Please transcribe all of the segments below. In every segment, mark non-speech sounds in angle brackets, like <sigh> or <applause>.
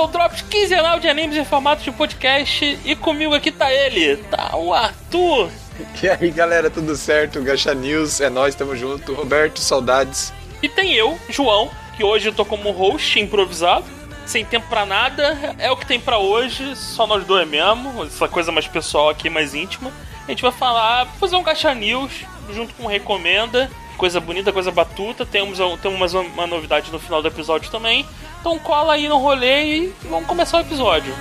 seu Drops quinzenal de animes em formato de podcast. E comigo aqui tá ele, tá o Arthur. E aí galera, tudo certo? Gacha News, é nós, tamo junto. Roberto, saudades. E tem eu, João, que hoje eu tô como host improvisado. Sem tempo pra nada, é o que tem pra hoje, só nós dois mesmo, essa coisa mais pessoal aqui, mais íntima. A gente vai falar, fazer um Gacha News junto com Recomenda, coisa bonita, coisa batuta. Temos, temos uma novidade no final do episódio também. Então cola aí no rolê e vamos começar o episódio.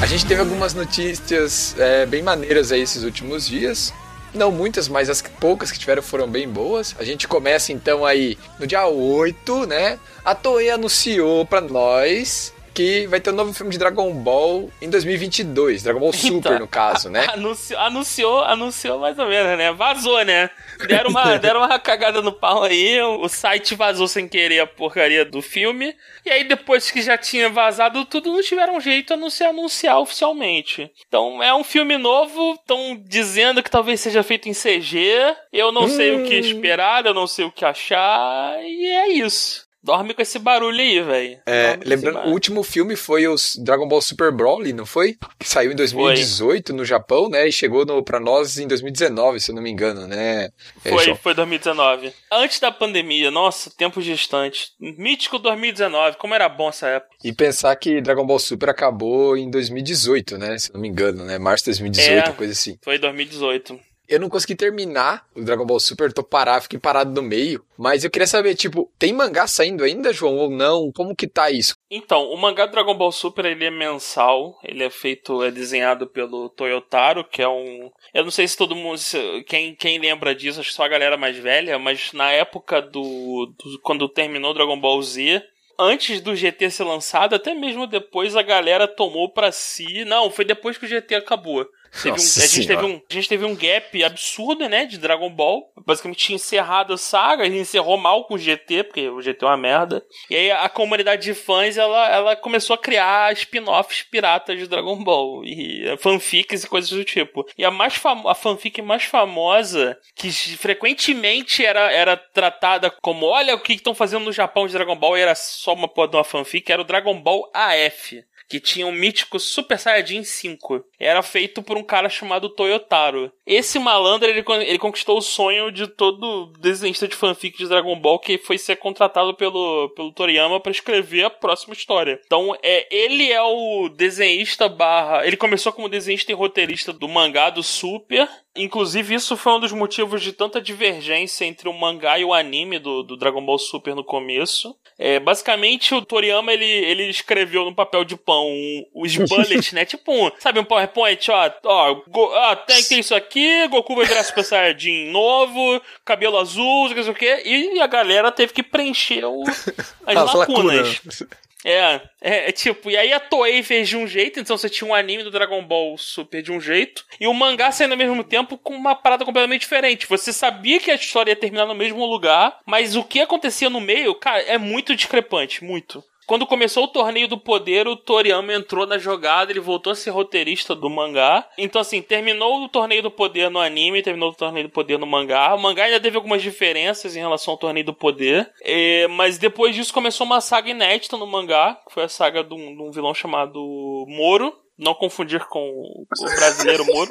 A gente teve algumas notícias é, bem maneiras aí esses últimos dias. Não muitas, mas as poucas que tiveram foram bem boas. A gente começa então aí no dia 8, né? A Toei anunciou para nós que vai ter um novo filme de Dragon Ball em 2022. Dragon Ball Super, então, no caso, né? <laughs> Anunciou, anunciou, anunciou mais ou menos, né? Vazou, né? Deram uma, <laughs> deram uma cagada no pau aí, o site vazou sem querer a porcaria do filme. E aí, depois que já tinha vazado tudo, não tiveram jeito a não se anunciar oficialmente. Então, é um filme novo, estão dizendo que talvez seja feito em CG. Eu não hum. sei o que hum. esperar, eu não sei o que achar, e é isso. Dorme com esse barulho aí, velho. É, lembrando, o último filme foi o Dragon Ball Super Broly, não foi? Que saiu em 2018 foi. no Japão, né? E chegou no, pra nós em 2019, se eu não me engano, né? É, foi, foi 2019. Antes da pandemia, nossa, tempo distante. Mítico 2019, como era bom essa época. E pensar que Dragon Ball Super acabou em 2018, né? Se eu não me engano, né? Março de 2018, é, coisa assim. Foi 2018. Eu não consegui terminar o Dragon Ball Super, tô parado, fiquei parado no meio. Mas eu queria saber, tipo, tem mangá saindo ainda, João, ou não? Como que tá isso? Então, o mangá do Dragon Ball Super, ele é mensal, ele é feito, é desenhado pelo Toyotaro, que é um... Eu não sei se todo mundo, quem, quem lembra disso, acho que só a galera mais velha, mas na época do, do quando terminou Dragon Ball Z, antes do GT ser lançado, até mesmo depois a galera tomou para si. Não, foi depois que o GT acabou. Um, a, gente teve um, a gente teve um gap absurdo, né, de Dragon Ball. Basicamente tinha encerrado a saga, a gente encerrou mal com o GT, porque o GT é uma merda. E aí a comunidade de fãs, ela, ela começou a criar spin-offs piratas de Dragon Ball. E fanfics e coisas do tipo. E a, mais a fanfic mais famosa, que frequentemente era, era tratada como, olha o que estão fazendo no Japão de Dragon Ball, e era só uma, uma fanfic, era o Dragon Ball AF que tinha um mítico Super Saiyajin 5. Era feito por um cara chamado Toyotaro. Esse malandro, ele, ele conquistou o sonho de todo desenhista de fanfic de Dragon Ball que foi ser contratado pelo, pelo Toriyama para escrever a próxima história. Então, é, ele é o desenhista barra... Ele começou como desenhista e roteirista do mangá do Super Inclusive, isso foi um dos motivos de tanta divergência entre o mangá e o anime do, do Dragon Ball Super no começo. É, basicamente, o Toriyama ele, ele escreveu no papel de pão os bullets, né? <laughs> Tipo um, sabe, um PowerPoint, ó, ó, go, ó tem, tem isso aqui, Goku vai virar Super Saiyajin novo, cabelo azul, não sei o que, e a galera teve que preencher o, as, <laughs> as lacunas. lacunas. É, é, é, tipo, e aí a Toei fez de um jeito, então você tinha um anime do Dragon Ball Super de um jeito, e o mangá saindo ao mesmo tempo com uma parada completamente diferente. Você sabia que a história ia terminar no mesmo lugar, mas o que acontecia no meio, cara, é muito discrepante, muito. Quando começou o torneio do poder, o Toriyama entrou na jogada, ele voltou a ser roteirista do mangá. Então, assim, terminou o torneio do poder no anime, terminou o torneio do poder no mangá. O mangá ainda teve algumas diferenças em relação ao torneio do poder. É, mas depois disso começou uma saga inédita no mangá, que foi a saga de um, de um vilão chamado Moro. Não confundir com o brasileiro Moro.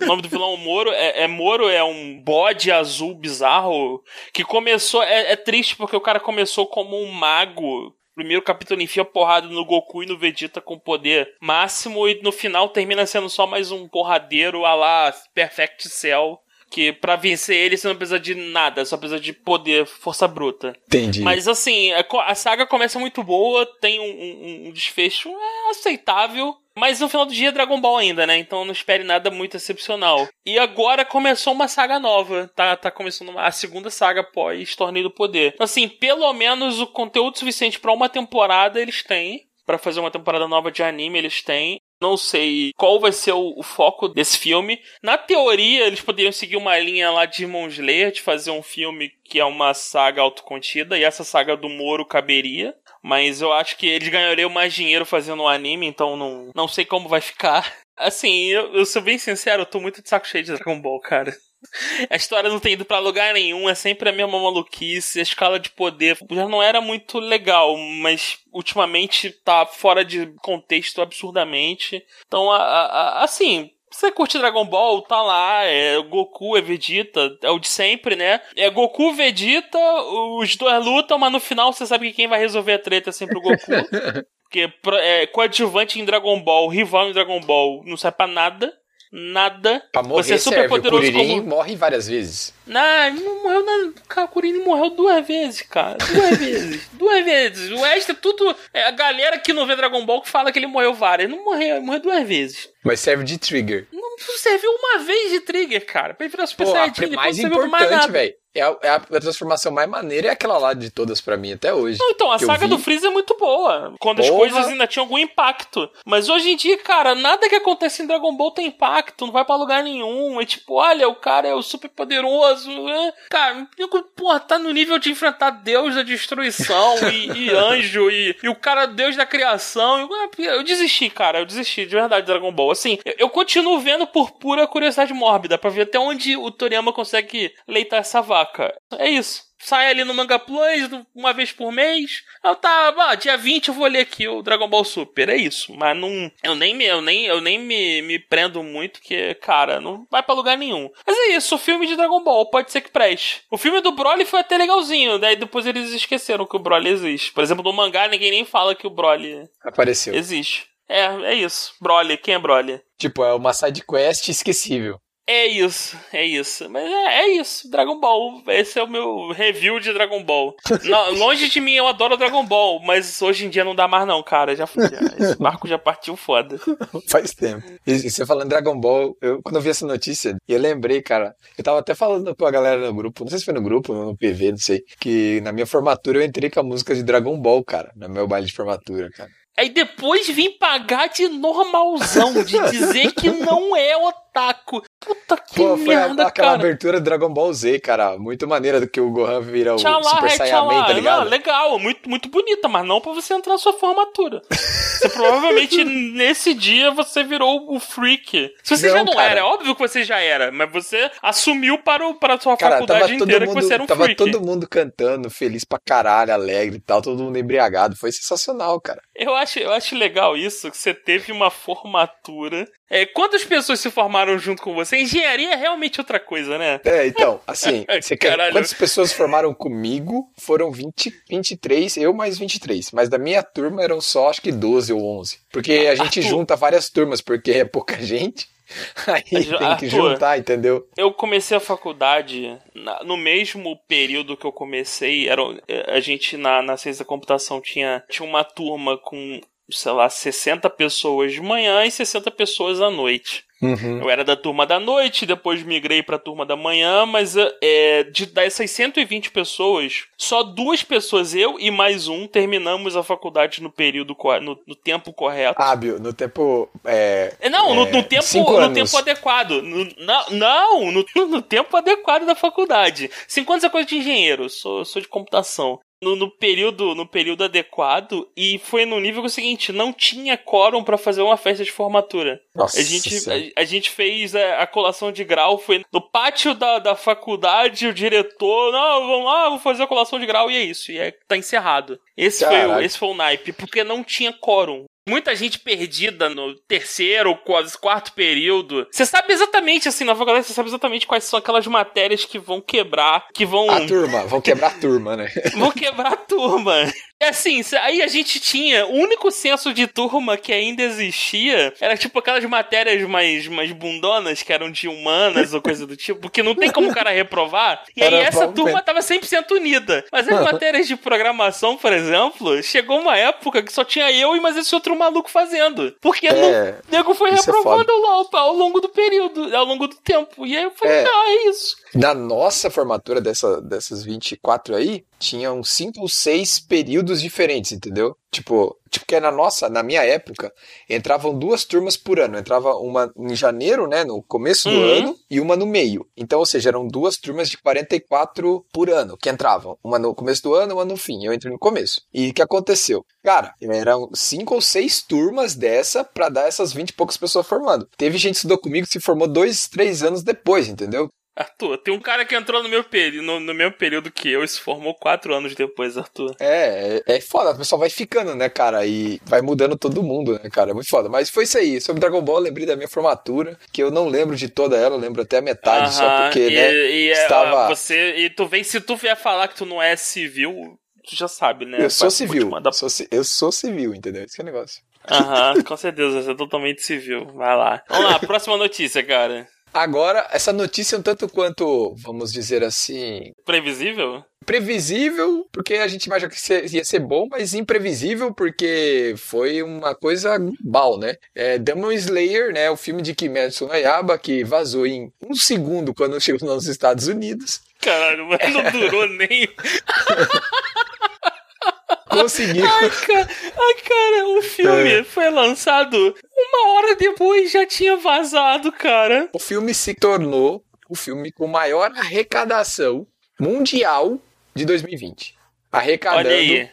O nome do vilão Moro é, é, Moro, é um bode azul bizarro que começou. É, é, triste porque o cara começou como um mago. Primeiro capítulo enfia porrada no Goku e no Vegeta com poder máximo, e no final termina sendo só mais um porradeiro a lá Perfect Cell que para vencer ele você não precisa de nada, só precisa de poder, força bruta. Entendi. Mas assim, a saga começa muito boa, tem um, um, um desfecho é, aceitável. Mas no final do dia é Dragon Ball ainda, né? Então não espere nada muito excepcional. E agora começou uma saga nova. Tá, tá começando a segunda saga pós Torneio do Poder. Então, assim, pelo menos o conteúdo suficiente para uma temporada eles têm para fazer uma temporada nova de anime eles têm. Não sei qual vai ser o, o, foco desse filme. Na teoria, eles poderiam seguir uma linha lá de Demon Slayer, de fazer um filme que é uma saga autocontida, e essa saga do Moro caberia. Mas eu acho que eles ganhariam mais dinheiro fazendo um anime, então não, não sei como vai ficar. <laughs> Assim, eu, eu sou bem sincero, eu tô muito de saco cheio de Dragon Ball, cara. <laughs> A história não tem ido para lugar nenhum, é sempre a mesma maluquice, a escala de poder já não era muito legal, mas ultimamente tá fora de contexto absurdamente. Então, a, a, assim, você curte Dragon Ball, tá lá, é Goku, é Vegeta, é o de sempre, né? É Goku, Vegeta, os dois lutam, mas no final você sabe que quem vai resolver a treta é sempre o Goku. <laughs> Porque é, coadjuvante em Dragon Ball, rival em Dragon Ball, não serve pra nada nada. Pra morrer você é super serve. poderoso o Kuririn como... morre várias vezes. Não, não morreu na... Cara, o Kuririn morreu duas vezes, cara. Duas <laughs> vezes. Duas vezes. O extra é tudo... É a galera que não vê Dragon Ball que fala que ele morreu várias. Ele não morreu, ele morreu duas vezes. Mas serve de trigger. Não serviu uma vez de trigger, cara. Pra ele virar Super Saiyajin. Pô, a mais importante, velho. É a, é a, transformação mais maneira é aquela lá de todas para mim até hoje. Não, então, a saga do Freeza é muito boa. Quando Porra. as coisas ainda tinham algum impacto. Mas hoje em dia, cara, nada que acontece em Dragon Ball tem impacto, não vai para lugar nenhum. É tipo, olha, o cara é o super poderoso. É... Cara, porra, tá no nível de enfrentar Deus da destruição <laughs> e, e, anjo e, e, o cara Deus da criação. Eu, eu, desisti, cara, eu desisti de verdade de Dragon Ball. Assim, eu, eu continuo vendo por pura curiosidade mórbida, para ver até onde o Toriyama consegue leitar essa vaca É isso. Sai ali no Manga Plus uma vez por mês. Eu tava, ah, dia 20 eu vou ler aqui o Dragon Ball Super. É isso. Mas não. Eu nem me, eu nem, eu nem me, me prendo muito, que, cara, não vai pra lugar nenhum. Mas é isso, o filme de Dragon Ball pode ser que preste. O filme do Broly foi até legalzinho, daí depois eles esqueceram que o Broly existe. Por exemplo, no mangá ninguém nem fala que o Broly apareceu. Existe. É, é isso. Broly, quem é Broly? Tipo, é uma side quest esquecível. É isso, é isso. Mas é, é, isso, Dragon Ball. Esse é o meu review de Dragon Ball. <laughs> não, longe de mim, eu adoro Dragon Ball, mas hoje em dia não dá mais não, cara. Já, já esse <laughs> marco já partiu foda. Faz tempo. E você falando Dragon Ball, eu, quando eu vi essa notícia, eu lembrei, cara, eu tava até falando com a galera no grupo, não sei se foi no grupo, no PV, não sei, que na minha formatura eu entrei com a música de Dragon Ball, cara, no meu baile de formatura, cara. Aí depois vim pagar de normalzão, de dizer que não é otaku. Puta que Pô, foi merda, aquela cara. abertura Dragon Ball Z, cara. Muito maneira do que o Gohan vira o Super é, Saiyaman, tá ligado? Não, legal, muito, muito bonita, mas não pra você entrar na sua formatura. você provavelmente, <laughs> nesse dia, você virou o freak. Se você não, já não cara. era, é óbvio que você já era, mas você assumiu para, o, para a sua cara, faculdade inteira mundo, que você era um tava freak. Tava todo mundo cantando, feliz pra caralho, alegre e tal, todo mundo embriagado. Foi sensacional, cara. Eu acho, eu acho legal isso, que você teve uma formatura. É, quantas pessoas se formaram junto com você? Engenharia é realmente outra coisa, né? É, então, assim, <laughs> você quer, quantas pessoas formaram comigo? Foram 20, 23, eu mais 23. Mas da minha turma eram só acho que 12 ou 11. Porque a gente Arthur. junta várias turmas, porque é pouca <laughs> gente. Aí tem que juntar, entendeu? Eu comecei a faculdade no mesmo período que eu comecei. Era, a gente na, na ciência da computação tinha, tinha uma turma com sei lá, 60 pessoas de manhã e 60 pessoas à noite. Uhum. Eu era da turma da noite, depois migrei pra turma da manhã, mas é, de dessas 120 pessoas, só duas pessoas, eu e mais um, terminamos a faculdade no período, no, no tempo correto. Hábil, no tempo. É, é não, no, no, tempo, no tempo adequado. No, não, não no, <laughs> no, tempo adequado da faculdade. Cinco anos é coisa de engenheiro, sou, sou de computação no, no, período no período adequado e foi no nível que é o seguinte, não tinha quórum para fazer uma festa de formatura. Nossa, a gente a, a, gente fez a, a, colação de grau foi no pátio da, da faculdade, o diretor, não, vamos lá, vou fazer a colação de grau e é isso, e é, tá encerrado. Esse foi o, esse foi o naipe, porque não tinha quórum muita gente perdida no terceiro, quase quarto período. Você sabe exatamente, assim, na faculdade, você sabe exatamente quais são aquelas matérias que vão quebrar, que vão. A turma, vão quebrar a turma, né? vão quebrar a turma. Assim, aí a gente tinha. O único senso de turma que ainda existia era tipo aquelas matérias mais, mais bundonas que eram de humanas ou coisa do tipo, porque não tem como o cara reprovar. E aí essa turma tava 100% unida. Mas as matérias de programação, por exemplo, chegou uma época que só tinha eu e mais esse outro maluco fazendo. Porque é, o nego foi é reprovando é ao, ao longo do período, ao longo do tempo. E aí eu falei, é. ah, é isso. Na nossa formatura dessa, dessas 24 aí, tinham cinco ou seis períodos diferentes, entendeu? Tipo, tipo que na nossa, na minha época, entravam duas turmas por ano. Entrava uma em janeiro, né, no começo do Uhum. ano, e uma no meio. Então, ou seja, eram duas turmas de 44 por ano que entravam. Uma no começo do ano, uma no fim. Eu entrei no começo. E o que aconteceu? Cara, eram cinco ou seis turmas dessa pra dar essas 20 e poucas pessoas formando. Teve gente que estudou comigo que se formou dois, três anos depois, entendeu? Arthur, tem um cara que entrou no meu, peri no, no mesmo período que eu e se formou quatro anos depois, Arthur. É, é, é foda, o pessoal vai ficando, né, cara? E vai mudando todo mundo, né, cara? É muito foda. Mas foi isso aí. Sobre Dragon Ball, eu lembrei da minha formatura, que eu não lembro de toda ela, eu lembro até a metade, só Aham, porque, e, né? e, é, estava- você e tu vem se tu vier falar que tu não é civil, tu já sabe, né? Eu sou civil. mandar- Sou eu sou civil, entendeu? Esse que é o negócio. Aham, com certeza, você é totalmente civil. Vai lá. Vamos lá, próxima notícia, cara. Agora, essa notícia é um tanto quanto, vamos dizer assim, Previsível? previsível, porque a gente imagina que ia ser bom, mas imprevisível, porque foi uma coisa global, né? É, Demon Slayer, né? O filme de Kimetsu no Yaiba, que vazou em um segundo quando chegou nos Estados Unidos. Caralho, mas não durou <laughs> nem. <laughs> Conseguiu. Ai, cara, ai, cara, o filme É. foi lançado uma hora depois, já tinha vazado, cara. o filme se tornou o filme com maior arrecadação mundial de 2020. Arrecadando Olha aí.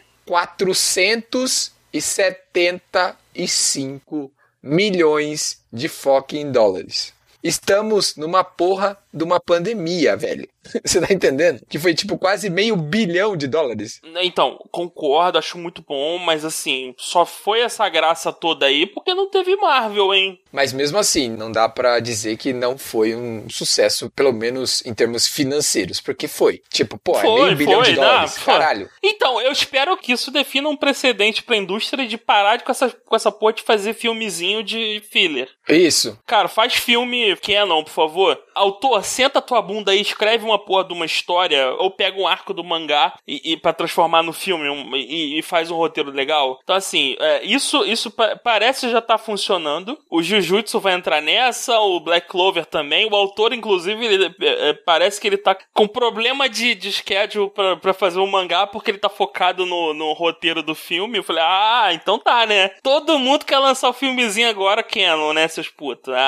475 milhões de fucking dólares. Estamos numa porra de uma pandemia, velho. <laughs> Você tá entendendo? Que foi tipo quase meio bilhão de dólares. Então, concordo, acho muito bom, mas assim, só foi essa graça toda aí porque não teve Marvel, hein? Mas mesmo assim, não dá pra dizer que não foi um sucesso, pelo menos em termos financeiros, porque foi. Tipo, pô, é Foi, meio bilhão foi, de não, dólares. foi. Caralho. Então, eu espero que isso defina um precedente pra indústria de parar de- com essa, com essa porra de fazer filmezinho de filler. Isso. Cara, faz filme canon, por favor. Autor, senta tua bunda aí, escreve uma porra de uma história, ou pega um arco do mangá e, e para transformar no filme um- e, e faz um roteiro legal. Então, assim, é, isso, isso pa- parece já tá funcionando. O Jujutsu vai entrar nessa, o Black Clover também. O autor, inclusive, ele, é, é, parece que ele tá com problema de, de schedule pra, pra fazer um mangá porque ele tá focado no, no roteiro do filme. Eu falei, ah, então tá, né? Todo mundo quer lançar o filmezinho agora, Canon, né, seus putos? <laughs>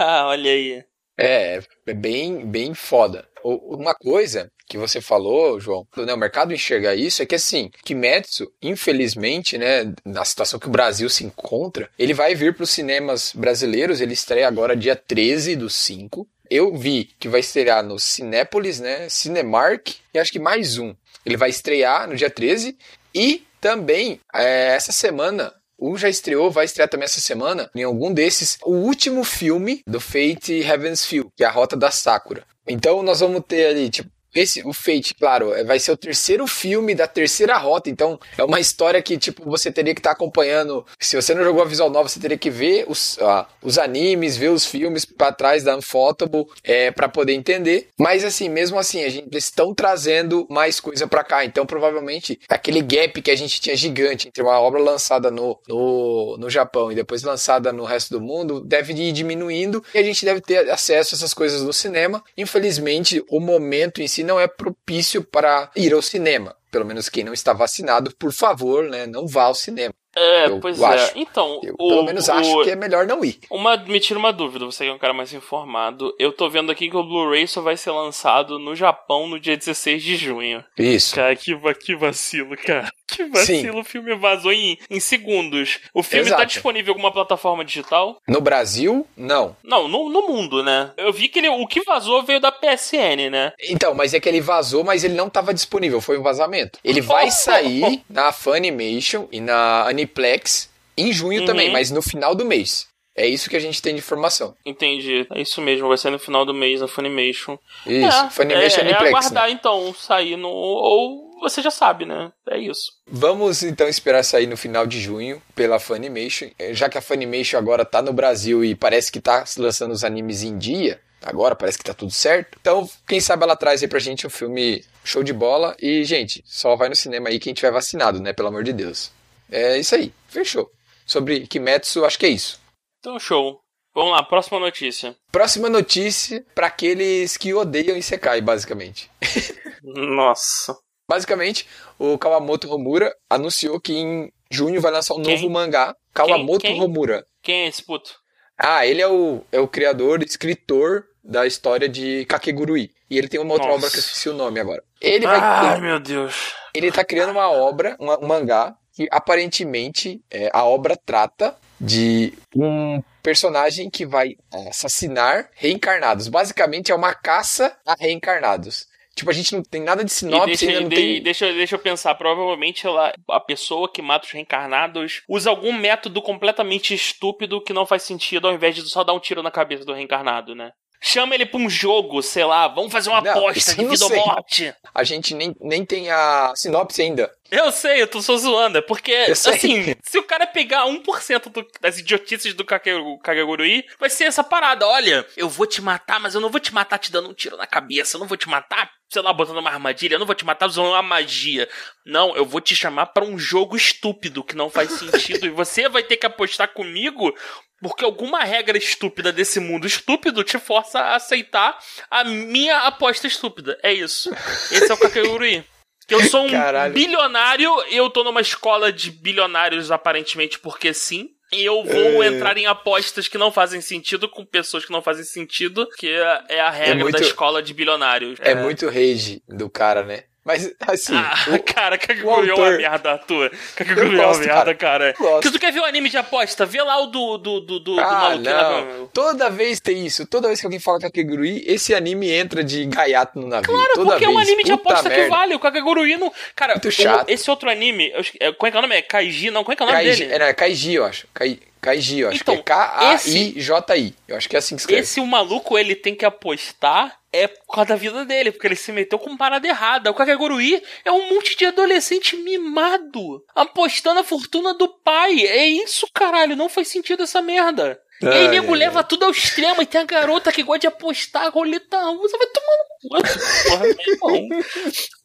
Ah, olha aí. É, é bem, bem foda. Uma coisa que você falou, João, né, o mercado enxerga isso, é que assim, Kimetsu, infelizmente, né, na situação que o Brasil se encontra, ele vai vir para os cinemas brasileiros, ele estreia agora dia 13 do 5. Eu vi que vai estrear no Cinépolis, né, Cinemark, e acho que mais um. Ele vai estrear no dia 13 e também é, essa semana um já estreou, vai estrear também essa semana, em algum desses, o último filme do Fate Heaven's Feel, que é a Rota da Sakura. Então nós vamos ter ali, tipo, esse, o Fate, claro, é- vai ser o terceiro filme da terceira rota, então é uma história que, tipo, você teria que estar acompanhando. Se você não jogou a visual nova, você teria que ver os, ah, os animes, ver os filmes pra trás da Unfotable, é, para poder entender. Mas assim, mesmo assim, a gente eles estão trazendo mais coisa pra cá, então provavelmente aquele gap que a gente tinha gigante entre uma obra lançada no, no, no Japão e depois lançada no resto do mundo deve ir diminuindo e a gente deve ter acesso a essas coisas no cinema. Infelizmente, o momento em si não é propício para ir ao cinema. Pelo menos quem não está vacinado, por favor, né, não vá ao cinema. É, Eu pois acho. é. Então, Eu, o, pelo menos o- acho que é melhor não ir. Uma, me tira uma dúvida, você que é um cara mais informado. Eu tô vendo aqui que o Blu-ray só vai ser lançado no Japão no dia 16 de junho. Isso. Cara, que, que vacilo, cara. Que vacilo, o filme vazou em, em segundos. O filme tá Exato. disponível em alguma plataforma digital? No Brasil, não. Não, no, no mundo, né? Eu vi que ele, o que vazou veio da PSN, né? Então, mas é que ele vazou, mas ele não estava disponível, foi um vazamento. Ele vai sair na Funimation e na Aniplex em junho Uhum. também, mas no final do mês. É isso que a gente tem de informação. Entendi. É isso mesmo, vai ser no final do mês na Funimation. Isso, é, Funimation é, é Aniplex. aguardar né? então sair no. Ou você já sabe, né? É isso. Vamos então esperar sair no final de junho pela Funimation. Eh, Já que a Funimation agora tá no Brasil e parece que tá lançando os animes em dia, agora parece que tá tudo certo. Então, quem sabe ela traz aí pra gente um filme show de bola. E, gente, só vai no cinema aí quem tiver vacinado, né? Pelo amor de Deus. É isso aí, fechou. Sobre Kimetsu, acho que é isso. Então, show. Vamos lá, próxima notícia. Próxima notícia para aqueles que odeiam Isekai, basicamente. <laughs> Nossa. Basicamente, o Kawamoto Homura anunciou que em junho vai lançar um Quem? novo mangá. Kawamoto Quem? Homura. Quem é esse puto? Ah, ele é o, é o criador, escritor da história de Kakegurui. E ele tem uma outra Nossa. obra que eu esqueci o nome agora. Ele vai. Ai, meu Deus. ele tá criando uma obra, um mangá, que aparentemente é, a obra trata de um personagem que vai assassinar reencarnados. Basicamente é uma caça a reencarnados. Tipo, a gente não tem nada de E sinopse, deixa, ainda não de- tem... deixa, deixa eu pensar, provavelmente ela, a pessoa que mata os reencarnados usa algum método completamente estúpido que não faz sentido ao invés de só dar um tiro na cabeça do reencarnado, né? Chama ele pra um jogo, sei lá, vamos fazer uma Não, aposta de vida ou morte. A gente nem, nem tem a sinopse ainda. Eu sei, eu tô só zoando, é porque, assim, se o cara pegar 1% do, das idiotices do Kage- Kagegurui, vai ser essa parada, olha, eu vou te matar, mas eu não vou te matar te dando um tiro na cabeça, eu não vou te matar, sei lá, botando uma armadilha, eu não vou te matar usando uma magia. Não, eu vou te chamar pra um jogo estúpido que não faz sentido e você vai ter que apostar comigo porque alguma regra estúpida desse mundo estúpido te força a aceitar a minha aposta estúpida. É isso. Esse é o Kakegurui. Que eu sou um Caralho. bilionário, eu tô numa escola de bilionários aparentemente porque sim. E eu vou É. entrar em apostas que não fazem sentido com pessoas que não fazem sentido, que é é a regra muito- da escola de bilionários. É, muito rage do cara, né? Mas, assim... Ah, o- <laughs> cara, Kakegurui é uma autor- merda, Arthur. Kakegurui é uma merda, cara. gosto. Que tu quer ver o anime de aposta? Vê lá o do, do, do, do, do Ah, lá. não. do- Toda vez tem isso. Toda vez que alguém fala Kakegurui, esse anime entra de gaiato no navio. Claro, Toda porque é um vez. anime de Puta aposta que merda. vale. O Kakegurui não. Cara, Muito o- chato. esse outro anime. eu é, Como é que é o nome? É Kaiji? Não, como é que é o nome Kaiji, dele? era Kaiji, eu acho. Kai, Kaiji, eu acho Então, que é K-A-I-J-I. Eu acho que é assim que escreve. Esse o maluco, ele tem que apostar é por causa da vida dele, porque ele se meteu com parada errada. O Kakegurui é um monte de adolescente mimado, apostando a fortuna do pai. É isso, caralho, não faz sentido essa merda. e aí, Ai, nego ai, leva tudo ao extremo e tem a garota que gosta de apostar, roleta russa, vai tomar no cu. Porra, meu irmão.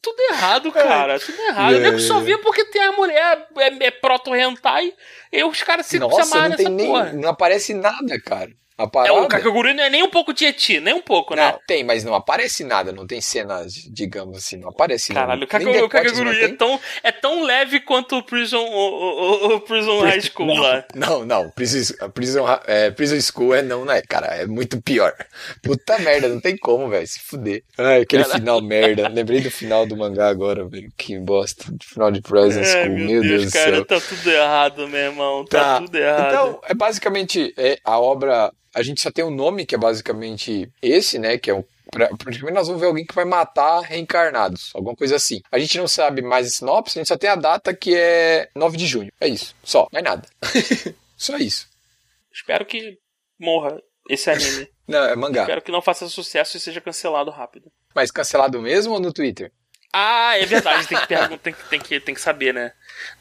Tudo errado, cara. Tudo errado. O nego só vê porque tem a mulher é, é proto-hentai e os caras se, se Nossa, amarram não tem nessa nem. porra. Não aparece nada, cara. A É, parada. o Kakegurui não é nem um pouco de eti, nem um pouco, né? Não, tem, mas não aparece nada. Não tem cenas, digamos assim. Não aparece Caralho, o Nem Kakegurui, o não é tão, é tão leve quanto o Prison, o, o, o- Prison High School lá. Não, não. Prison, Prison, é, Prison School é não, não é, cara. É muito pior. Puta merda, não tem como, velho. Se fuder. Ai, aquele Caralho. final merda. Lembrei do final do mangá agora, velho. Que bosta. Final de Prison School. Ai, meu, Deus, do cara, céu. tá tudo errado, meu irmão. Tá, tudo errado. Então, é basicamente é, a obra. A gente só tem um nome que é basicamente esse, né? Que é um. pra- Praticamente nós vamos ver alguém que vai matar reencarnados, alguma coisa assim. A gente não sabe mais a sinopse, a gente só tem a data que é 9 de junho. É isso, só, mais nada. <laughs> só isso. Espero que morra esse anime. <laughs> Não, é mangá. Espero que não faça sucesso e seja cancelado rápido. Mas cancelado mesmo ou no Twitter? Ah, é verdade, tem que, pergun- tem, que- tem, que, tem que saber, né?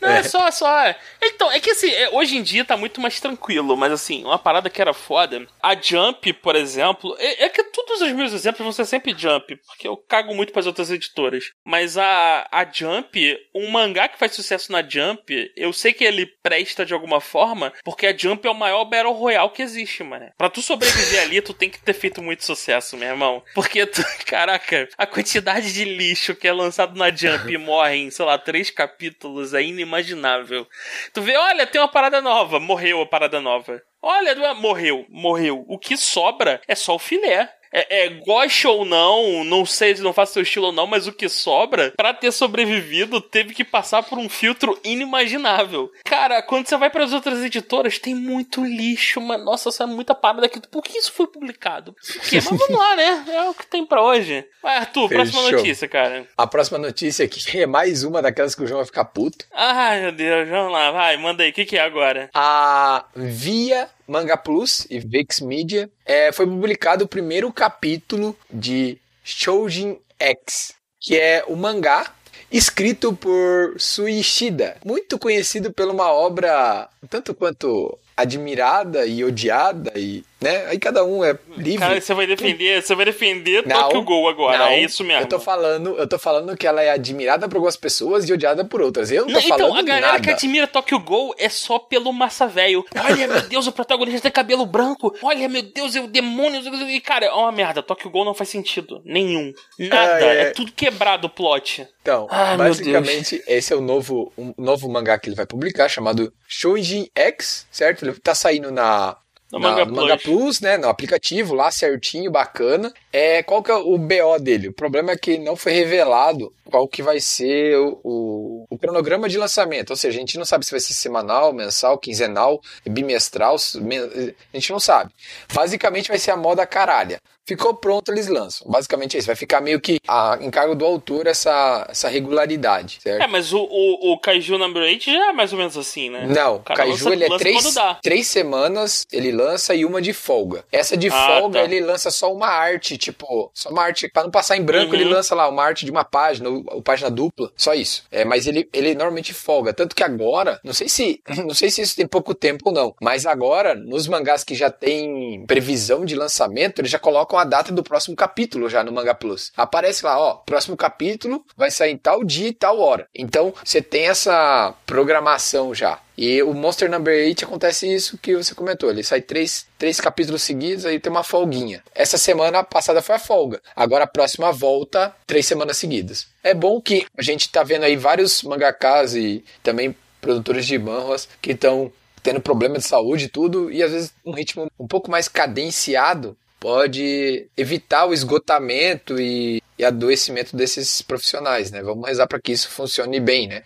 Não, é, É. só, só. Então, é que assim, é, hoje em dia tá muito mais tranquilo, mas assim, uma parada que era foda. A Jump, por exemplo, é, é que todos os meus exemplos vão ser sempre Jump, porque eu cago muito pras outras editoras. Mas a, a Jump, um mangá que faz sucesso na Jump, eu sei que ele presta de alguma forma, porque a Jump é o maior Battle Royale que existe, mano. Pra tu sobreviver ali, tu tem que ter feito muito sucesso, meu irmão. Porque, tu, <laughs> caraca, a quantidade de lixo que é lançado na Jump e morre em, sei lá, três capítulos é inimaginável. Tu vê, olha, tem uma parada nova, morreu a parada nova. Olha, é- morreu, morreu. O que sobra é só o filé. É, é, goste ou não, não sei se não faça seu estilo ou não, mas o que sobra, pra ter sobrevivido, teve que passar por um filtro inimaginável. Cara, quando você vai pras outras editoras, tem muito lixo, mas nossa, sai muita parada aqui. Por que isso foi publicado? Por quê? Mas vamos lá, né? É o que tem pra hoje. Vai, Arthur, próxima Fechou. notícia, cara. A próxima notícia aqui é mais uma daquelas que o João vai ficar puto. Ai, meu Deus, vamos lá, vai, manda aí, o que, que é agora? A Via Manga Plus e Vix Media é, foi publicado o primeiro capítulo de Shoujin X, que é o mangá escrito por Suishida, muito conhecido por uma obra tanto quanto admirada e odiada e né? Aí cada um é livre. Cara, você vai defender, você vai defender não, Tokyo Ghoul agora, não, é isso mesmo. Eu tô falando, eu tô falando que ela é admirada por algumas pessoas e odiada por outras. Eu não tô não, então, falando a galera nada. que admira Tokyo Ghoul é só pelo massa velho. Olha, meu Deus, o protagonista tem cabelo branco. Olha, meu Deus, é o demônio. E cara, é uma merda. Tokyo Ghoul não faz sentido nenhum. Nada, ah, é. é. tudo quebrado o plot. Então, ah, basicamente, esse é o novo, um novo mangá que ele vai publicar, chamado Shoujin X, certo? Ele tá saindo na no, na, Manga, no Manga Plus, né? No aplicativo lá, certinho, bacana. É, qual que é o BO dele? O problema é que não foi revelado qual que vai ser o, o, o, cronograma de lançamento. Ou seja, a gente não sabe se vai ser semanal, mensal, quinzenal, bimestral, a gente não sabe. Basicamente vai ser a moda caralha. Ficou pronto, eles lançam. Basicamente é isso. Vai ficar meio que a encargo do autor essa, essa regularidade, certo? É, mas o, o, o Kaiju Number 8 já é mais ou menos assim, né? Não, o Kaiju lança, ele é três, três semanas, ele lança e uma de folga. Essa de ah, folga, tá. ele lança só uma arte, tipo, só uma arte, pra não passar em branco, uhum. ele lança lá uma arte de uma página, ou, página dupla, só isso. É, mas ele, ele normalmente folga. Tanto que agora, não sei se, <laughs> não sei se isso tem pouco tempo ou não, mas agora, nos mangás que já tem previsão de lançamento, ele já coloca com a data do próximo capítulo já no Manga Plus. Aparece lá, ó, próximo capítulo vai sair em tal dia e tal hora. Então, você tem essa programação já. E o Monster Number 8 acontece isso que você comentou. Ele sai três, três capítulos seguidos, aí tem uma folguinha. Essa semana passada foi a folga. Agora a próxima volta, três semanas seguidas. É bom que a gente tá vendo aí vários mangakas e também produtores de manhwas que estão tendo problema de saúde e tudo, e às vezes um ritmo um pouco mais cadenciado pode evitar o esgotamento e, e adoecimento desses profissionais, né? Vamos rezar para que isso funcione bem, né?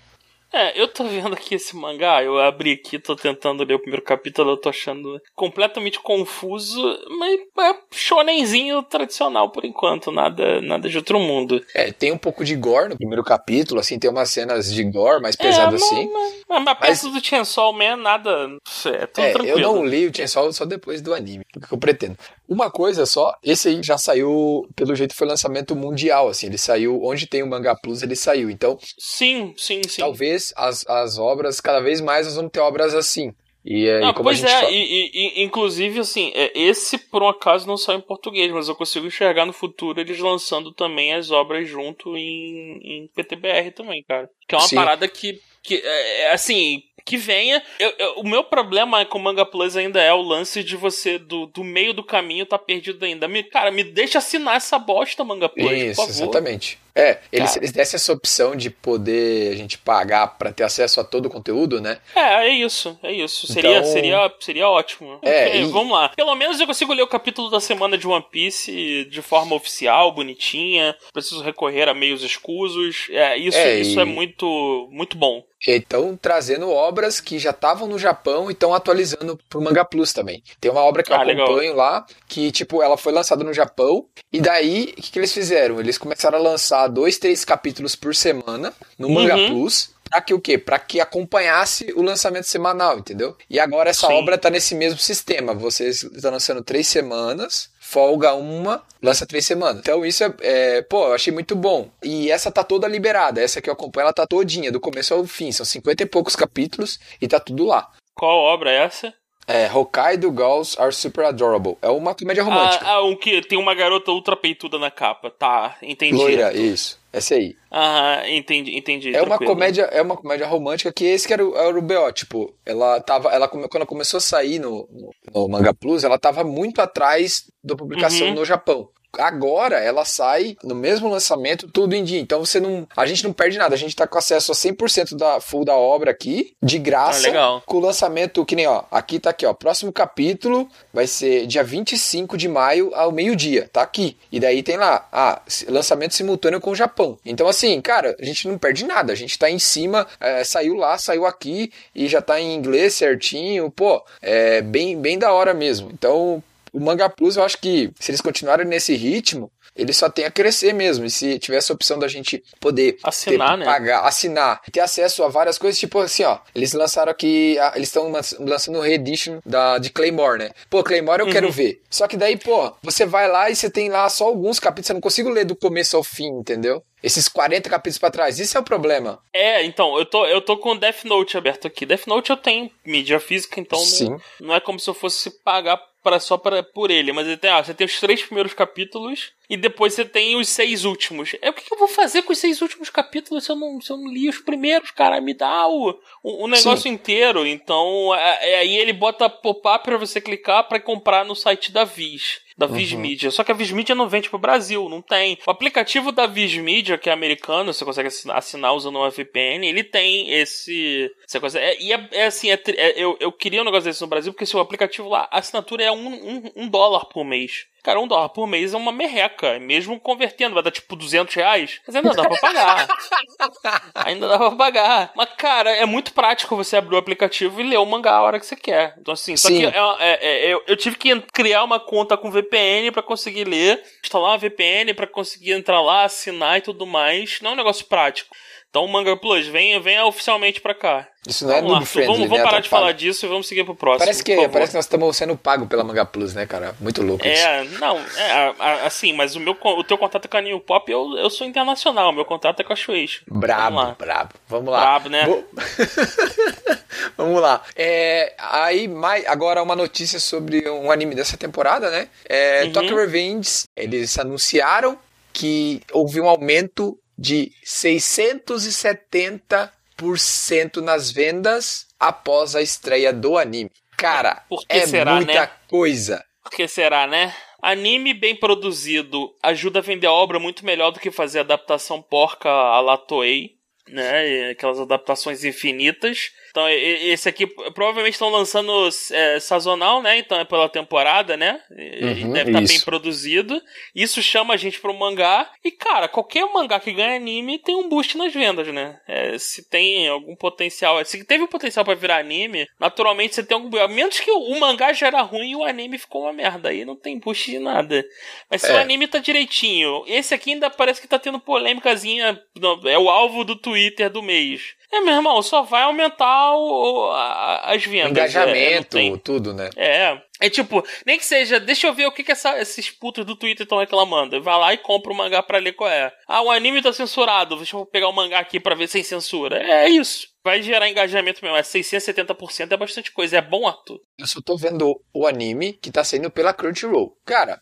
É, eu tô vendo aqui esse mangá, eu abri aqui, tô tentando ler o primeiro capítulo, eu tô achando completamente confuso, mas é shonenzinho tradicional por enquanto, nada, nada de outro mundo. É, tem um pouco de gore no primeiro capítulo, assim, tem umas cenas de gore mais pesadas é, assim. Mas, mas, mas perto do Chainsaw Man, nada, é é. Eu não li o Chainsaw só depois do anime, porque eu pretendo. Uma coisa só, esse aí já saiu, pelo jeito foi lançamento mundial, assim, ele saiu, onde tem o Manga Plus ele saiu, então... Sim, sim, sim. Talvez as, as obras, cada vez mais nós vamos ter obras assim. E, não, e como pois a gente é, e, e, inclusive, assim, é, esse por um acaso não saiu em português, mas eu consigo enxergar no futuro eles lançando também as obras junto em, em PTBR também, cara. Que é uma Sim. parada que, que é, é assim, que venha. Eu, eu, o meu problema com o Manga Plus ainda é o lance de você, do, do meio do caminho, tá perdido ainda. Me, cara, me deixa assinar essa bosta, Manga Plus, Isso, por favor. exatamente. É, eles, eles dessem essa opção de poder a gente pagar para ter acesso a todo o conteúdo, né? É, é isso, é isso. Seria, então... seria, seria ótimo. É, e... Vamos lá. Pelo menos eu consigo ler o capítulo da semana de One Piece de forma oficial, bonitinha. Preciso recorrer a meios escusos. É, isso é, isso e... é muito, muito bom. Então, trazendo obras que já estavam no Japão e estão atualizando pro Manga Plus também. Tem uma obra que eu ah, acompanho legal. lá, que, tipo, ela foi lançada no Japão, e daí, o que, que, eles fizeram? Eles começaram a lançar dois, três capítulos por semana no Manga uhum. Plus, Pra que o quê? Pra que acompanhasse o lançamento semanal, entendeu? E agora essa Sim. obra tá nesse mesmo sistema. Vocês estão lançando três semanas, folga uma, lança três semanas. Então isso é, é, pô, eu achei muito bom. E essa tá toda liberada, essa que eu acompanho, ela tá todinha, do começo ao fim, são cinquenta e poucos capítulos e tá tudo lá. Qual obra é essa? É, Hokkaido Girls Are Super Adorable. É uma comédia romântica. Ah, ah um que tem uma garota ultra peituda na capa. Tá, entendi. Loira, isso. Essa aí. Aham, entendi, entendi. É uma comédia, é uma comédia romântica que esse que era o, era o BO, tipo, ela tava, ela quando ela começou a sair no, no, no Manga Plus, ela tava muito atrás da publicação uhum. no Japão agora ela sai no mesmo lançamento, tudo em dia. Então você não. A gente não perde nada. A gente tá com acesso a 100% da full da obra aqui, de graça. Ah, com o lançamento, que nem, ó. Aqui tá aqui, ó. Próximo capítulo vai ser dia 25 de maio ao meio-dia. Tá aqui. E daí tem lá, ah, lançamento simultâneo com o Japão. Então, assim, cara, a gente não perde nada. A gente tá em cima, é, saiu lá, saiu aqui e já tá em inglês certinho. Pô, é bem, bem da hora mesmo. Então, o Manga Plus, eu acho que se eles continuarem nesse ritmo, ele só tem a crescer mesmo. E se tivesse a opção da gente poder assinar, ter, né? pagar, assinar, ter acesso a várias coisas, tipo assim, ó, eles lançaram aqui, eles estão lançando o reedition da de Claymore, né? Pô, Claymore eu uhum. quero ver. Só que daí, pô, você vai lá e você tem lá só alguns capítulos, você não consigo ler do começo ao fim, entendeu? Esses 40 capítulos para trás, isso é o problema. É, então, eu tô, eu tô com Death Note aberto aqui. Death Note eu tenho mídia física, então não, não, é como se eu fosse pagar para só para por ele, mas ele tem, ah, você tem os três primeiros capítulos e depois você tem os seis últimos. É o que, que eu vou fazer com os seis últimos capítulos se eu não, se eu não li os primeiros, cara? Me dá o, o, o negócio Sim. inteiro. Então, é, é, aí ele bota pop-up para você clicar para comprar no site da Viz da Viz uhum. Media. Só que a Viz Media não vende pro Brasil, não tem. O aplicativo da Viz Media, que é americano, você consegue assinar, assinar usando uma VPN, ele tem esse. Essa coisa. É, e é, é assim, é, é, eu, eu queria um negócio desse no Brasil, porque se o aplicativo lá, a assinatura é um, um, um dólar por mês. Cara, um dólar por mês é uma merreca. Mesmo convertendo, vai dar tipo 200 reais. Mas ainda dá pra pagar. <laughs> ainda dá pra pagar. Mas, cara, é muito prático você abrir o aplicativo e ler o mangá a hora que você quer. Então, assim, só Sim. que é, é, é, eu, eu, tive que criar uma conta com VPN para conseguir ler, instalar uma VPN para conseguir entrar lá, assinar e tudo mais. Não é um negócio prático. Então o Manga Plus, venha, venha oficialmente pra cá. Isso não é noob friendly, Vamos, vamos né, parar de falar disso e vamos seguir pro próximo. Parece que, parece que nós estamos sendo pagos pela Manga Plus, né, cara? Muito louco é, isso. Não, é, assim, mas o, meu, o teu contato com a New Pop, eu, eu sou internacional, meu contato é com a Shueisha. Brabo, vamos brabo. Vamos lá. Brabo, né? Vou... <laughs> vamos lá. É, aí, mais, agora uma notícia sobre um anime dessa temporada, né? É, uhum. Tokyo Revenge, eles anunciaram que houve um aumento de 670% nas vendas após a estreia do anime. Cara, é será, muita né? coisa. Por que será, né? Anime bem produzido ajuda a vender a obra muito melhor do que fazer adaptação porca à la Toei, né? Aquelas adaptações infinitas. Então, esse aqui provavelmente estão lançando é, sazonal, né? Então é pela temporada, né? Uhum, deve estar tá bem produzido. Isso chama a gente pro mangá. E, cara, qualquer mangá que ganha anime tem um boost nas vendas, né? É, se tem algum potencial. Se teve um potencial para virar anime, naturalmente você tem algum. A menos que o mangá já era ruim e o anime ficou uma merda. Aí não tem boost de nada. Mas se é. o anime tá direitinho, esse aqui ainda parece que tá tendo polêmicazinha. É o alvo do Twitter do mês. É, meu irmão, só vai aumentar o, a, as vendas. Engajamento, é, tudo, né? É. É tipo, nem que seja, deixa eu ver o que, que essa, esses putos do Twitter estão reclamando. Vai lá e compra o mangá pra ler qual é. Ah, o anime tá censurado, deixa eu pegar o mangá aqui pra ver sem censura. É isso. Vai gerar engajamento mesmo. É 670% é bastante coisa. É bom, Arthur. Eu só tô vendo o anime que tá saindo pela Crunchyroll. Cara,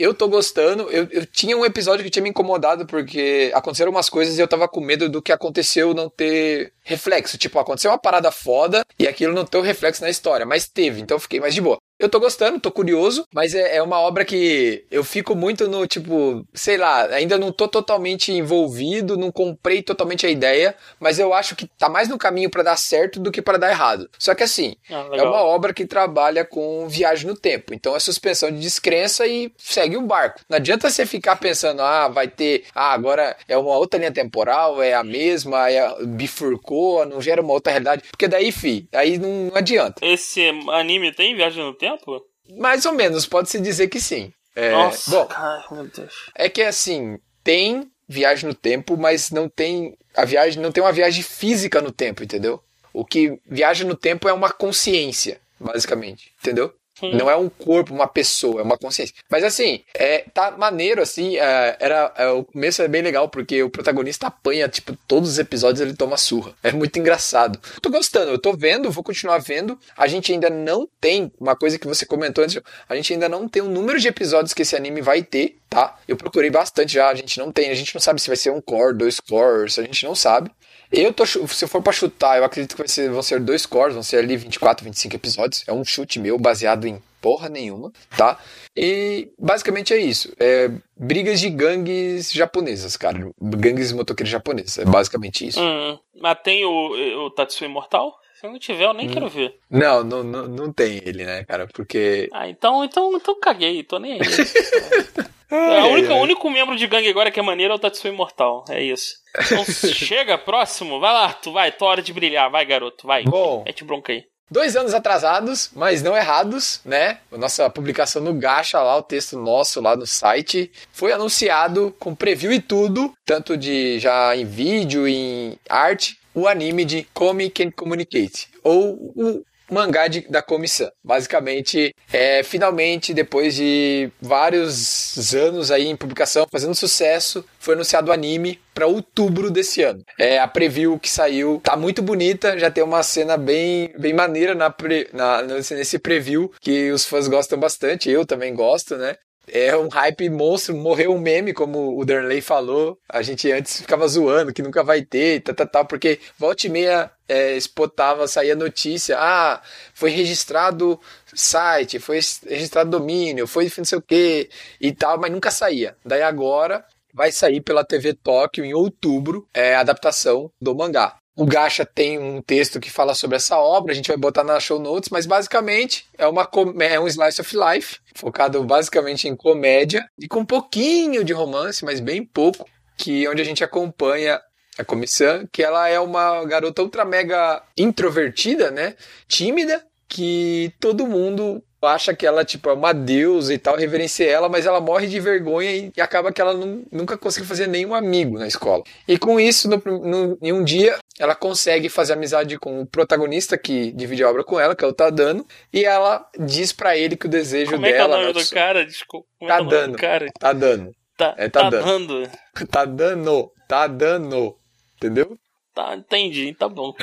eu tô gostando. Eu, eu tinha um episódio que tinha me incomodado porque aconteceram umas coisas e eu tava com medo do que aconteceu não ter reflexo. Tipo, aconteceu uma parada foda e aquilo não ter o reflexo na história. Mas teve, então eu fiquei mais de boa. Eu tô gostando, tô curioso, mas é, é, uma obra que eu fico muito no tipo, sei lá, ainda não tô totalmente envolvido, não comprei totalmente a ideia, mas eu acho que tá mais no caminho para dar certo do que para dar errado. Só que assim, ah, é uma obra que trabalha com viagem no tempo, então é suspensão de descrença e segue o barco. Não adianta você ficar pensando, ah, vai ter, ah, agora é uma outra linha temporal, é a mesma, é, bifurcou, não gera uma outra realidade, porque daí, fi, aí não, não adianta. Esse anime tem viagem no tempo? Tempo? Mais ou menos, pode-se dizer que sim. É, Nossa, bom, ai, meu Deus. É que assim, tem viagem no tempo, mas não tem a viagem não tem uma viagem física no tempo, entendeu? O que viaja no tempo é uma consciência, basicamente, entendeu? Não é um corpo, uma pessoa, é uma consciência. Mas assim, é, tá maneiro, assim. É, era, é, o começo é bem legal, porque o protagonista apanha, tipo, todos os episódios ele toma surra. É muito engraçado. Tô gostando, eu tô vendo, vou continuar vendo. A gente ainda não tem, uma coisa que você comentou antes, a gente ainda não tem o número de episódios que esse anime vai ter, tá? Eu procurei bastante já, a gente não tem, a gente não sabe se vai ser um core, dois cores, a gente não sabe. Eu tô, se for para chutar, eu acredito que ser, vão ser dois cores, vão ser ali 24, 25 episódios. É um chute meu baseado em porra nenhuma, tá? E basicamente é isso. É brigas de gangues japonesas, cara. Gangues motoqueiros japoneses. É basicamente isso. Hum, mas tem o, o Tatsu Imortal? Se não tiver, eu nem hum. quero ver. Não, não, não, não tem ele, né, cara? Porque. Ah, então, então, então caguei, tô nem aí. <laughs> Única, o único membro de gangue agora que é maneiro é o Tatsu Imortal. É isso. Então <laughs> chega, próximo. Vai lá, tu vai, tua hora de brilhar. Vai, garoto, vai. Bom. Mete bronca aí. Dois anos atrasados, mas não errados, né? Nossa publicação no Gacha lá, o texto nosso lá no site, foi anunciado com preview e tudo, tanto de já em vídeo, em arte, o anime de Come Can Communicate, ou o mangá de, da comissão. Basicamente, é, finalmente, depois de vários anos aí em publicação, fazendo sucesso, foi anunciado o anime para outubro desse ano. É a preview que saiu, tá muito bonita, já tem uma cena bem, bem maneira na, pre, na nesse preview que os fãs gostam bastante, eu também gosto, né? É um hype monstro, morreu um meme, como o Darley falou. A gente antes ficava zoando que nunca vai ter, tal, tal, tal, porque volta e meia é, spotava, saía notícia, ah, foi registrado site, foi registrado domínio, foi não sei o que e tal, mas nunca saía. Daí agora vai sair pela TV Tóquio em outubro, é a adaptação do mangá. O Gacha tem um texto que fala sobre essa obra, a gente vai botar na show notes, mas basicamente é, uma, é um slice of life, focado basicamente em comédia e com um pouquinho de romance, mas bem pouco, que onde a gente acompanha a comissão, que ela é uma garota ultra mega introvertida, né? Tímida, que todo mundo acha que ela tipo é uma deusa e tal, reverencia ela, mas ela morre de vergonha e, e acaba que ela não, nunca consegue fazer nenhum amigo na escola. E com isso, no, no, em um dia, ela consegue fazer amizade com o protagonista que divide a obra com ela, que é o Tadano, e ela diz para ele que o desejo Como dela. Como é que é o nome do cara? Desculpa. Como tá é dando. Cara? <laughs> Tá dando. Tá, é, tá, tá dando. Tá dando. Tá dando. Entendeu? Tá, entendi, tá bom.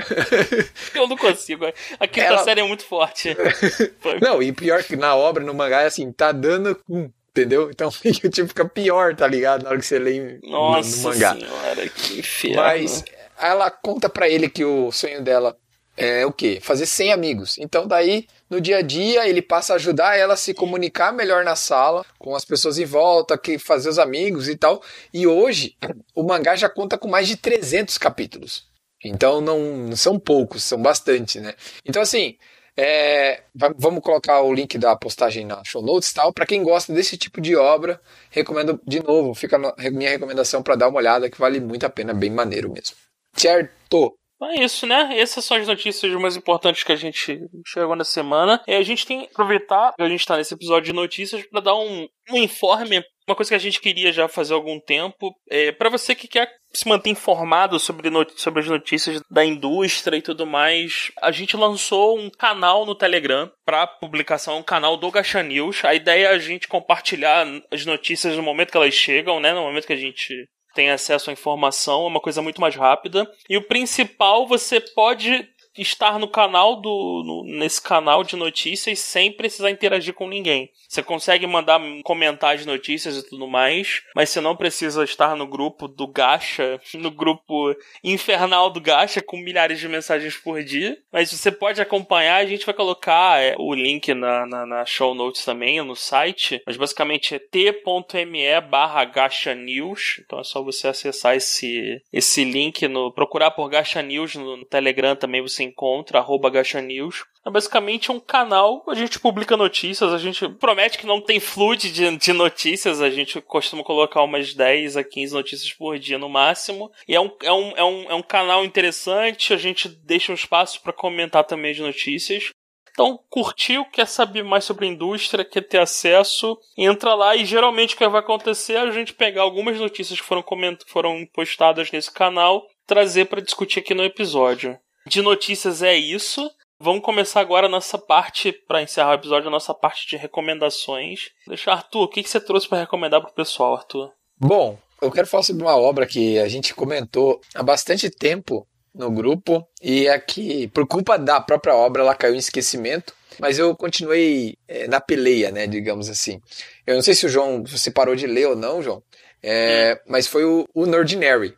<laughs> eu não consigo. A quinta Ela... série é muito forte. <laughs> não, e pior que na obra, no mangá, é assim, tá dando um, entendeu? Então <laughs> tipo, fica pior, tá ligado? Na hora que você lê Nossa no, mangá. senhora, que inferno. Mas ela conta para ele que o sonho dela é o quê? Fazer 100 amigos. Então daí, no dia a dia, ele passa a ajudar ela a se comunicar melhor na sala, com as pessoas em volta, que fazer os amigos e tal. E hoje, o mangá já conta com mais de 300 capítulos. Então não, não são poucos, são bastante, né? Então assim, é, vamos colocar o link da postagem na show notes tal. Para quem gosta desse tipo de obra, recomendo de novo, fica minha recomendação para dar uma olhada que vale muito a pena, bem maneiro mesmo. Certo. É isso, né? Essas são as notícias mais importantes que a gente chegou na semana. E a gente tem que aproveitar que a gente está nesse episódio de notícias para dar um, um informe uma coisa que a gente queria já fazer há algum tempo, é, para você que quer se manter informado sobre, sobre as notícias da indústria e tudo mais, a gente lançou um canal no Telegram para publicação, um canal do Gacha News. A ideia é a gente compartilhar as notícias no momento que elas chegam, né? No momento que a gente tem acesso à informação, é uma coisa muito mais rápida. E o principal, você pode estar no canal do no, nesse canal de notícias sem precisar interagir com ninguém. Você consegue mandar comentários, notícias e tudo mais, mas você não precisa estar no grupo do Gacha, <laughs> no grupo infernal do Gacha, com milhares de mensagens por dia. Mas você pode acompanhar, a gente vai colocar é, o link na, na, na, show notes também, no site. Mas basicamente é t.me barra Gacha News. Então é só você acessar esse, esse link, no procurar por Gacha News no, no Telegram também você encontra, arroba Gacha News. É basicamente um canal, a gente publica notícias, a gente promete que não tem flood de, de notícias, a gente costuma colocar umas 10 a 15 notícias por dia no máximo. E é um, é um, é um, é um canal interessante, a gente deixa um espaço para comentar também as notícias. Então, curtiu, quer saber mais sobre a indústria, quer ter acesso, entra lá e geralmente o que vai acontecer é a gente pegar algumas notícias que foram, foram postadas nesse canal, trazer para discutir aqui no episódio. De notícias é isso. Vamos começar agora a nossa parte, para encerrar o episódio, a nossa parte de recomendações. Deixa, Arthur, o que, que você trouxe para recomendar pro pessoal, Arthur? Bom, eu quero falar sobre uma obra que a gente comentou há bastante tempo no grupo e é que, por culpa da própria obra, ela caiu em esquecimento. Mas eu continuei é, na peleia, né, digamos assim. Eu não sei se o João, você parou de ler ou não, João, é, mas foi o, o Nordinary,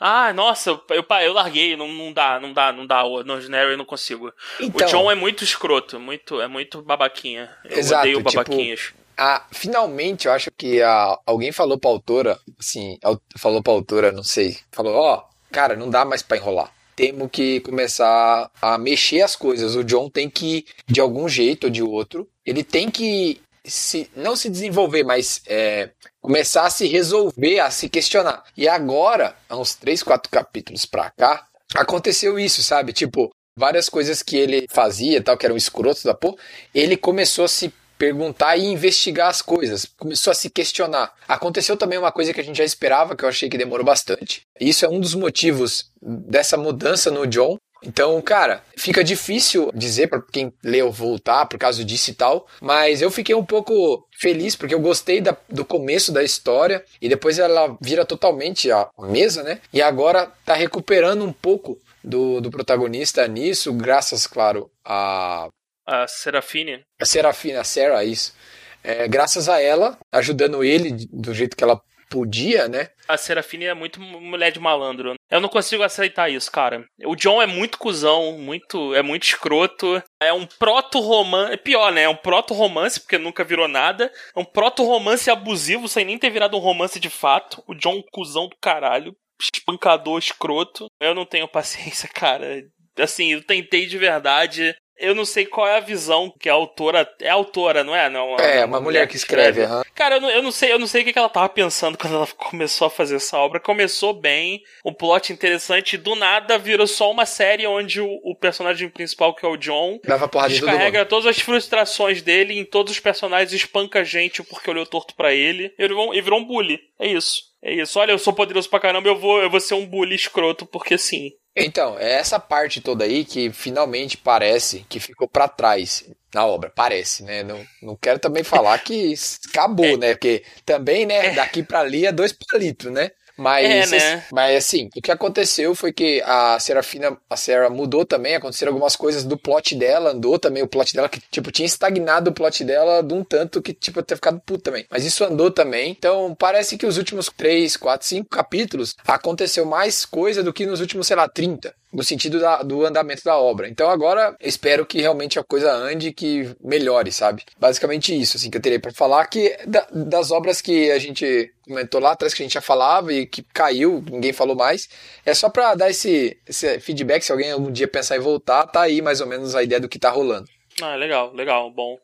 ah, nossa, eu, eu, eu larguei, não, não dá, não dá, não dá. O Ordinary eu não consigo. Então, o John é muito escroto, muito, é muito babaquinha. Eu exato, odeio tipo, babaquinhas. Tipo, a, finalmente, eu acho que a, alguém falou pra autora, assim, falou pra autora, não sei, falou, ó, oh, cara, não dá mais pra enrolar. Temos que começar a mexer as coisas. O John tem que, de algum jeito ou de outro, ele tem que se, não se desenvolver, mas é, começar a se resolver, a se questionar. E agora, há uns 3, 4 capítulos pra cá, aconteceu isso, sabe? Tipo, várias coisas que ele fazia, tal, que eram escrotos da porra, ele começou a se perguntar e investigar as coisas, começou a se questionar. Aconteceu também uma coisa que a gente já esperava, que eu achei que demorou bastante. Isso é um dos motivos dessa mudança no John, Então, cara, fica difícil dizer para quem leu voltar por causa disso e tal, mas eu fiquei um pouco feliz porque eu gostei da, do começo da história e depois ela vira totalmente a mesa, né? E agora tá recuperando um pouco do, do protagonista nisso, graças, claro, a. A Serafine. A Serafine, a Sarah, isso. É, graças a ela, ajudando ele do jeito que ela podia, né? A Serafine é muito mulher de malandro. Eu não consigo aceitar isso, cara. O John é muito cuzão, muito, é muito escroto. É um proto-romance. É pior, né? É um proto-romance, porque nunca virou nada. É um proto-romance abusivo, sem nem ter virado um romance de fato. O John, cuzão do caralho. Espancador escroto. Eu não tenho paciência, <laughs> cara. Assim, eu tentei de verdade eu não sei qual é a visão que a autora. É a autora, não é? Não, é, uma, mulher, mulher que escreve. escreve. Uhum. Cara, eu não, eu não, sei, eu não sei o que ela tava pensando <laughs> quando ela começou a fazer essa obra. Começou bem, um plot interessante, do nada virou só uma série onde o, o personagem principal, que é o John, Dava descarrega todas as frustrações dele em todos os personagens, espanca a gente porque olhou torto para ele e virou, e virou um bully. É isso. É isso. Olha, eu sou poderoso pra caramba, eu vou, eu vou ser um bully escroto, porque sim. Então, é essa parte toda aí que finalmente parece que ficou para trás na obra. Parece, né? Não, não quero também falar que <laughs> acabou, é. né? Porque também, né, é. daqui para ali é dois palitos, né? Mas, é, né? mas assim, o que aconteceu foi que a Serafina, a Sarah mudou também, aconteceram algumas coisas do plot dela, andou também o plot dela, que, tipo, tinha estagnado o plot dela de um tanto que, tipo, ter ficado puto também. Mas isso andou também. Então, parece que os últimos 3, 4, 5 capítulos aconteceu mais coisa do que nos últimos, sei lá, 30 no sentido da, do andamento da obra. Então agora espero que realmente a coisa ande que melhore, sabe? Basicamente isso, assim, que eu teria para falar que da, das obras que a gente comentou lá atrás que a gente já falava e que caiu, ninguém falou mais, é só para dar esse, esse feedback se alguém algum dia pensar em voltar, tá aí mais ou menos a ideia do que tá rolando. Ah, legal, legal, bom.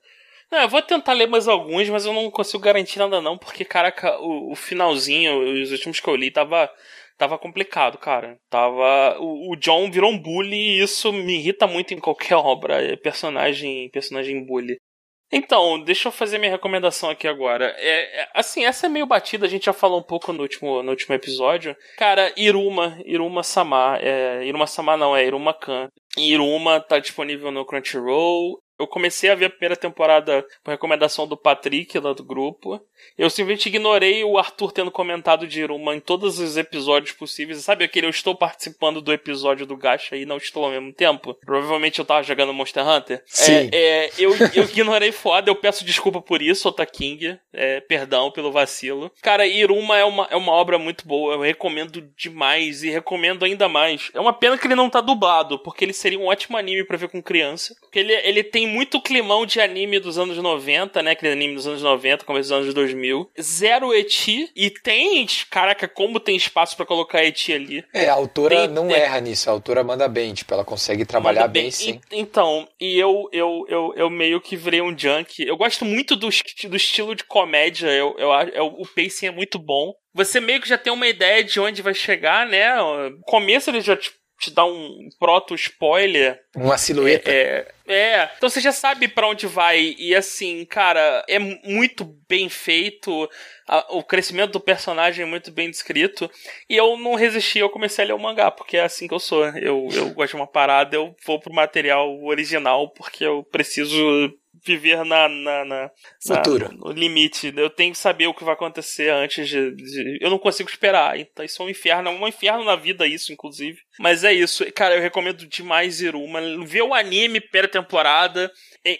Não, eu vou tentar ler mais alguns, mas eu não consigo garantir nada não, porque, caraca, o, o finalzinho, os últimos que eu li, tava tava complicado, cara. Tava. O, o, John virou um bully e isso me irrita muito em qualquer <laughs> obra. É personagem, personagem bully. Então, deixa eu fazer minha recomendação aqui agora. É, é, assim, essa é meio batida, a gente já falou um pouco no último, no último episódio. Cara, Iruma, Iruma Sama, é, Iruma Sama não, é Iruma Khan. Iruma tá disponível no Crunchyroll. Eu comecei a ver a primeira temporada por recomendação do Patrick, lá do grupo. Eu simplesmente ignorei o Arthur tendo comentado de Iruma em todos os episódios possíveis. Sabe aquele eu estou participando do episódio do Gacha e não estou ao mesmo tempo? Provavelmente eu tava jogando Monster Hunter. Sim. É, é, eu, eu ignorei foda, eu peço desculpa por isso, Otaking. É, perdão pelo vacilo. Cara, Iruma é uma, é uma obra muito boa, eu recomendo demais e recomendo ainda mais. É uma pena que ele não tá dublado, porque ele seria um ótimo anime para ver com criança. Porque ele, ele tem muito climão de anime dos anos 90, né? Aquele anime dos anos 90, começo dos anos 2000. Zero eti. E tem, caraca, como tem espaço para colocar eti ali. É, a autora tem, não erra nisso. A autora manda bem, tipo, ela consegue trabalhar bem, bem, sim. E, então, e eu, eu, eu, eu meio que virei um junk. Eu gosto muito do, do estilo de comédia. Eu, eu, eu, o pacing é muito bom você meio que já tem uma ideia de onde vai chegar, né? O começo ele já tipo, te dá um proto-spoiler. Uma silhueta. É, é, é, então você já sabe para onde vai. E assim, cara, é muito bem feito. o crescimento do personagem é muito bem descrito. E eu não resisti, eu comecei a ler o mangá, porque é assim que eu sou. Eu, eu gosto de uma parada, eu vou pro material original, porque eu preciso viver na, na, na, Futuro. na, no limite. Eu tenho que saber o que vai acontecer antes de, de, Eu não consigo esperar. Então isso é um inferno. É um inferno na vida, isso, inclusive. Mas é isso. Cara, eu recomendo demais Iruma. Ver o anime primeira temporada.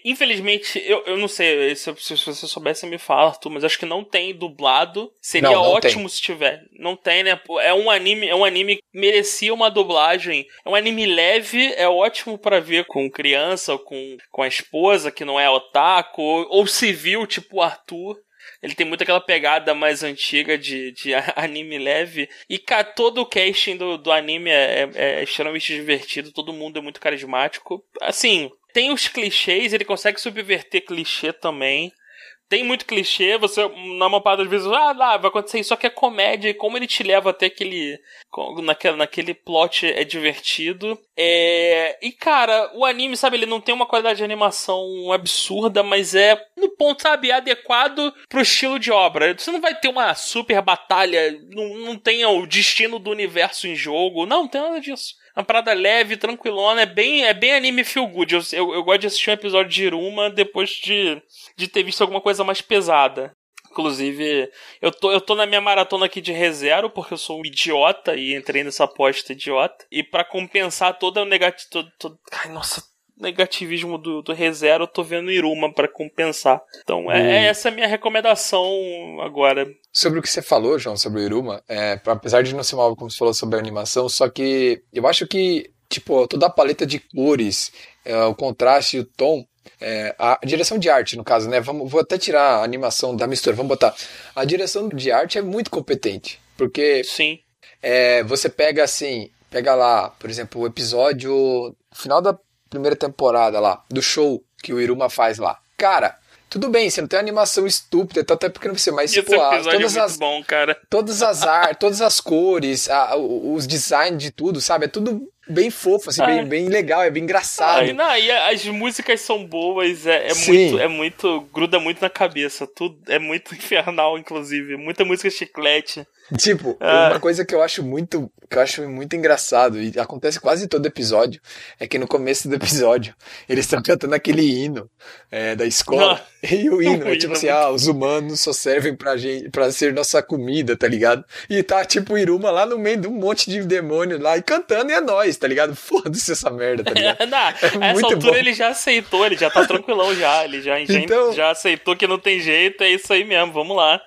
Infelizmente, eu, eu não sei, se, se você soubesse, me fala, Arthur, mas acho que não tem dublado. Seria não, não ótimo tem. se tiver. Não tem, né? É um anime, é um anime que merecia uma dublagem. É um anime leve, é ótimo para ver com criança, ou com, com a esposa, que não é otaku, ou, ou civil, tipo o Arthur. Ele tem muito aquela pegada mais antiga de, de <laughs> anime leve. E, cara, todo o casting do, do anime é, é, é extremamente divertido. Todo mundo é muito carismático. Assim, tem os clichês, ele consegue subverter clichê também. Tem muito clichê, você, na maior parte das vezes, ah, lá, vai acontecer isso, só que é comédia, e como ele te leva até aquele. Naquele, naquele plot é divertido. É... E, cara, o anime, sabe, ele não tem uma qualidade de animação absurda, mas é, no ponto, sabe, adequado pro estilo de obra. Você não vai ter uma super batalha, não, não tem o destino do universo em jogo, não, não tem nada disso uma parada leve, tranquilona, é bem, é bem anime feel good. Eu, eu, eu, gosto de assistir um episódio de Iruma depois de, de ter visto alguma coisa mais pesada. Inclusive, eu tô, eu tô na minha maratona aqui de reserva, porque eu sou um idiota e entrei nessa aposta idiota. E para compensar todo o negativo. Todo, todo, ai, nossa, negativismo do, do ReZero, eu tô vendo Iruma para compensar. Então, é, hum. é essa a minha recomendação agora. Sobre o que você falou, João, sobre o Iruma, é, apesar de não ser uma como você falou sobre a animação, só que eu acho que, tipo, toda a paleta de cores, é, o contraste e o tom, é, a direção de arte, no caso, né? Vamos, vou até tirar a animação da mistura, vamos botar. A direção de arte é muito competente, porque Sim. É, você pega assim, pega lá, por exemplo, o episódio final da primeira temporada lá, do show que o Iruma faz lá. Cara, tudo bem, você não tem animação estúpida, então até porque não você, mas Esse pô, todas é as bom, cara. Todas as artes, todas as cores, a, os designs de tudo, sabe? É tudo bem fofo, assim, bem, bem legal, é bem engraçado. Não, e as músicas são boas, é, é muito, é muito, gruda muito na cabeça, tudo é muito <laughs> infernal, inclusive, muita música chiclete. Tipo, ah. uma coisa que eu acho muito, que eu acho muito engraçado e acontece quase todo episódio é que no começo do episódio eles estão cantando aquele hino é, da escola ah. <laughs> e o hino <laughs> é tipo assim, ah, os humanos só servem pra gente, para ser nossa comida, tá ligado? E tá tipo o Iruma lá no meio de um monte de demônio lá e cantando e é nós, tá ligado? <laughs> Foda-se essa merda, tá ligado? <laughs> não, é essa altura bom. ele já aceitou, ele já tá tranquilão já, ele já, então... já aceitou que não tem jeito, é isso aí mesmo, vamos lá.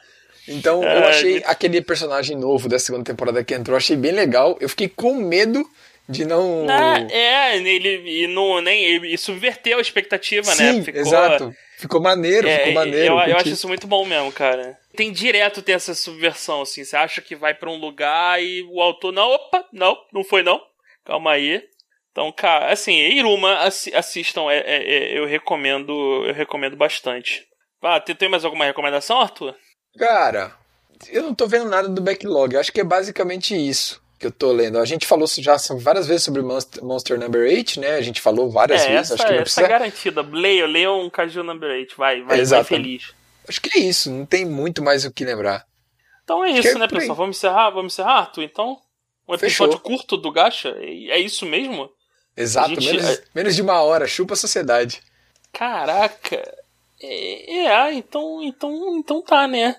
Então eu é, achei aquele personagem novo da segunda temporada que entrou, achei bem legal. Eu fiquei com medo de não. é, ele e não, nem, ele subverteu a expectativa, Sim, né? Ficou, exato. Ficou maneiro, é, ficou maneiro. Eu, eu acho isso muito bom mesmo, cara. Tem direto ter essa subversão, assim. Você acha que vai para um lugar e o autor, não, opa, não, não foi não. Calma aí. Então, cara, assim, Iruma, assistam, é, é, é, eu recomendo, eu recomendo bastante. Ah, tem, tem mais alguma recomendação, Arthur? Cara, eu não tô vendo nada do backlog. Acho que é basicamente isso que eu tô lendo. A gente falou já várias vezes sobre Monster, Monster Number 8, né? A gente falou várias é, vezes. Essa, acho que não essa é garantida. Leia, leia um Caju Number 8. Vai, vai, vai feliz. Acho que é isso. Não tem muito mais o que lembrar. Então é acho isso, é né, pessoal? Vamos encerrar? Vamos encerrar, Arthur? Então, um episódio Fechou. curto do Gacha? É isso mesmo? Exato, gente... menos, menos de uma hora. Chupa a sociedade. Caraca. É, é, ah, então, então, então tá, né?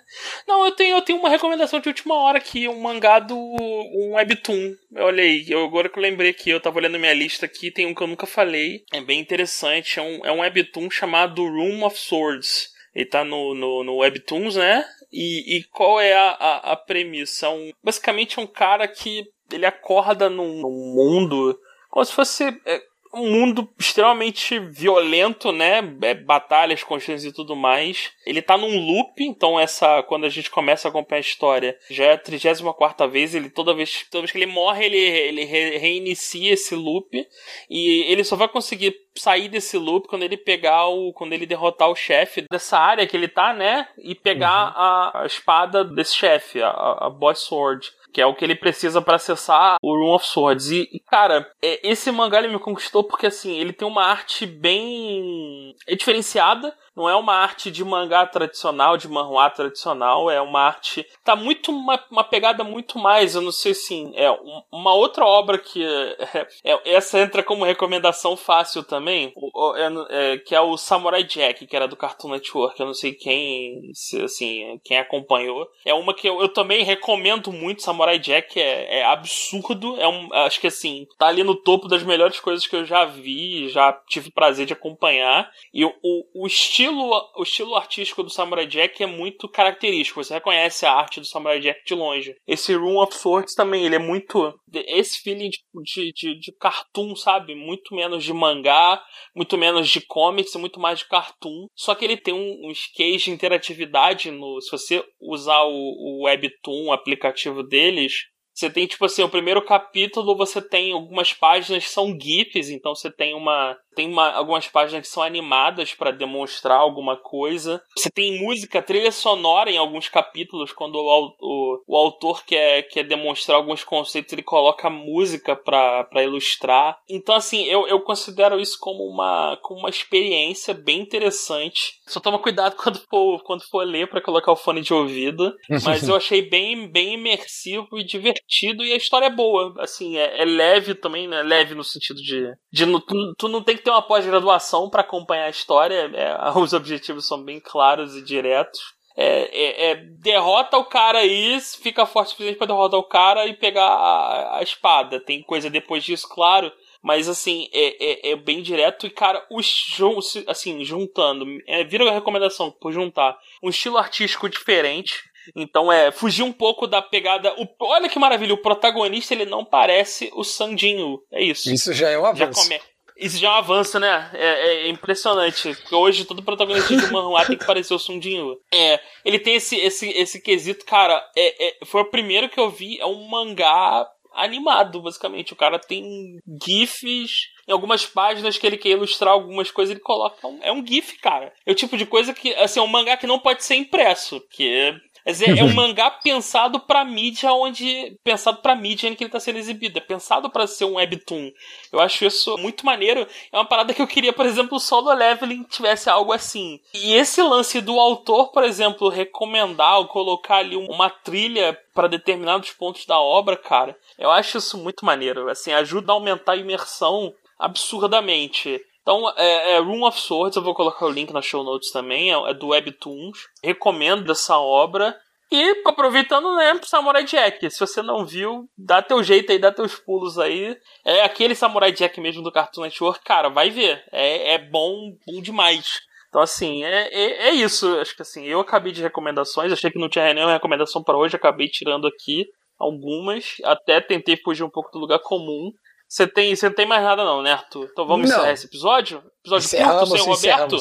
Não, eu tenho, eu tenho uma recomendação de última hora aqui, um mangá do um webtoon. Olha aí, eu, agora que eu lembrei que eu tava olhando minha lista aqui, tem um que eu nunca falei. É bem interessante, é um, é um webtoon chamado Room of Swords. Ele tá no, no, no Webtoons, né? E, e qual é a, a, a premissa? Um, basicamente é um cara que ele acorda num, num mundo como se fosse é, um mundo extremamente violento, né? É, batalhas constantes e tudo mais. Ele tá num loop, então essa quando a gente começa a acompanhar a história, já é a 34 vez, ele toda vez, toda vez que ele morre, ele, ele re, reinicia esse loop e ele só vai conseguir sair desse loop quando ele pegar o quando ele derrotar o chefe dessa área que ele tá, né? E pegar uhum. a, a, espada desse chefe, a, a Boss Sword que é o que ele precisa para acessar o Room of Swords. E, e, cara, é, esse mangá ele me conquistou porque, assim, ele tem uma arte bem é diferenciada, não é uma arte de mangá tradicional, de manhua tradicional, é uma arte. Tá muito. Uma, uma pegada muito mais, eu não sei assim. É uma outra obra que. <laughs> É, é, essa entra como recomendação fácil também, é, é, que é o Samurai Jack, que era do Cartoon Network. Eu não sei quem. Se, assim, quem acompanhou. É uma que eu, eu também recomendo muito. Samurai Jack é, é absurdo. É um, acho que assim, tá ali no topo das melhores coisas que eu já vi, já tive prazer de acompanhar. E o, o, o estilo estilo, o estilo artístico do Samurai Jack é muito característico. Você reconhece a arte do Samurai Jack de longe. Esse Room of Swords também, ele é muito. Esse feeling de, de, de, cartoon, sabe? Muito menos de mangá, muito menos de comics, muito mais de cartoon. Só que ele tem um, um skate de interatividade no. Se você usar o, o Webtoon, o aplicativo deles, Você tem, tipo assim, o primeiro capítulo você tem algumas páginas que são GIFs, então você tem uma. Tem uma, algumas páginas que são animadas para demonstrar alguma coisa. Você tem música, trilha sonora em alguns capítulos, quando o, o, o autor quer, quer demonstrar alguns conceitos, ele coloca música para ilustrar. Então, assim, eu, eu considero isso como uma, como uma experiência bem interessante. Só toma cuidado quando for, quando for ler para colocar o fone de ouvido. Mas eu <laughs> achei bem, bem imersivo e divertido divertido e a história é boa. Assim, é, é leve também, né? Leve no sentido de. de tu, tu não tem que ter uma pós-graduação para acompanhar a história. É, <laughs> os objetivos são bem claros e diretos. É, é, é, derrota o cara aí, fica forte o suficiente pra derrotar o cara e pegar a, a espada. Tem coisa depois disso, claro. Mas assim, é, é, é, bem direto e, cara, os assim, juntando, é, vira a recomendação por juntar um estilo artístico diferente, então é fugir um pouco da pegada. O, olha que maravilha, o protagonista ele não parece o Sandinho. É isso. Isso já é um avanço. Já come... Isso já é um avanço, né? É, é impressionante. Porque hoje todo protagonista de manhua tem que parecer o Sundinho. É, ele tem esse, esse, esse quesito, cara. É, é, foi o primeiro que eu vi, é um mangá animado, basicamente. O cara tem GIFs em algumas páginas que ele quer ilustrar algumas coisas, ele coloca. Um, é um GIF, cara. É o tipo de coisa que, assim, é um mangá que não pode ser impresso. Que mas é, é um <laughs> mangá pensado pra mídia onde. Pensado pra mídia em que ele tá sendo exibido. É pensado para ser um webtoon. Eu acho isso muito maneiro. É uma parada que eu queria, por exemplo, o Solo Leveling tivesse algo assim. E esse lance do autor, por exemplo, recomendar ou colocar ali uma trilha para determinados pontos da obra, cara, eu acho isso muito maneiro. Assim, ajuda a aumentar a imersão absurdamente. Então, é, é Room of Swords, eu vou colocar o link na show notes também, é, é do Webtoons. Recomendo essa obra. E aproveitando, né, Samurai Jack. Se você não viu, dá teu jeito aí, dá teus pulos aí. É aquele Samurai Jack mesmo do Cartoon Network, cara, vai ver. É, é bom, bom demais. Então, assim, é, é, é, isso. Acho que assim, eu acabei de recomendações. Achei que não tinha nenhuma recomendação para hoje, acabei tirando aqui algumas. Até tentei fugir um pouco do lugar comum. Você tem, você não tem mais nada não, né, Arthur? Então vamos não. encerrar esse episódio? Episódio encerramos, curto, sem Roberto?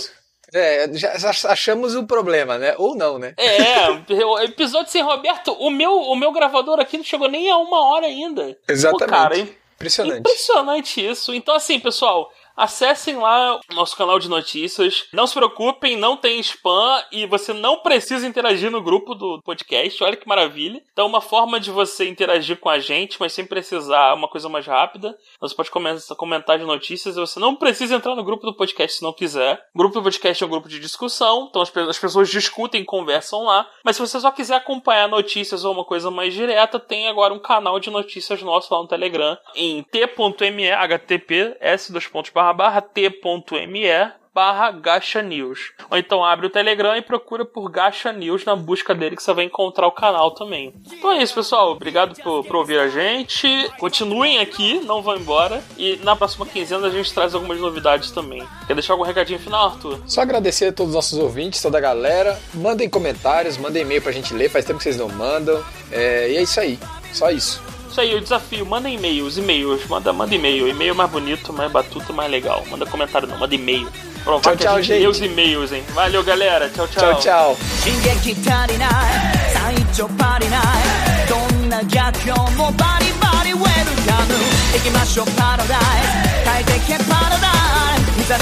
É, já achamos o problema, né? Ou não, né? É, episódio sem Roberto, o meu, o meu gravador aqui não chegou nem a uma hora ainda. Exatamente. Pô, cara, Impressionante. Impressionante isso. Então, assim, pessoal, Acessem lá o nosso canal de notícias. Não se preocupem, não tem spam e você não precisa interagir no grupo do podcast. Olha que maravilha. Então, uma forma de você interagir com a gente, mas sem precisar uma coisa mais rápida. Você pode comentar de notícias e você não precisa entrar no grupo do podcast se não quiser. O grupo do podcast é um grupo de discussão, então as pessoas discutem conversam lá. Mas se você só quiser acompanhar notícias ou uma coisa mais direta, tem agora um canal de notícias nosso lá no Telegram em t.me https barra t.me barra Gacha News. Ou então abre o Telegram e procura por Gacha News na busca dele que você vai encontrar o canal também. Então é isso, pessoal. Obrigado por, por ouvir a gente. Continuem aqui, não vão embora. E na próxima quinzena a gente traz algumas novidades também. Quer deixar algum recadinho final, Arthur? Só agradecer a todos os nossos ouvintes, toda a galera. Mandem comentários, mandem e-mail pra gente ler. Faz tempo que vocês não mandam. É, e é isso aí. Só isso. Isso aí, o desafio. Manda e-mails, e-mails. Manda, manda e-mail. E-mail mais bonito, mais batuta, mais legal. Manda comentário não, manda e-mail. Provar tchau, que tchau, a gente, gente. os e-mails, hein? Valeu, galera. Tchau, tchau. Tchau, tchau. Let's go さ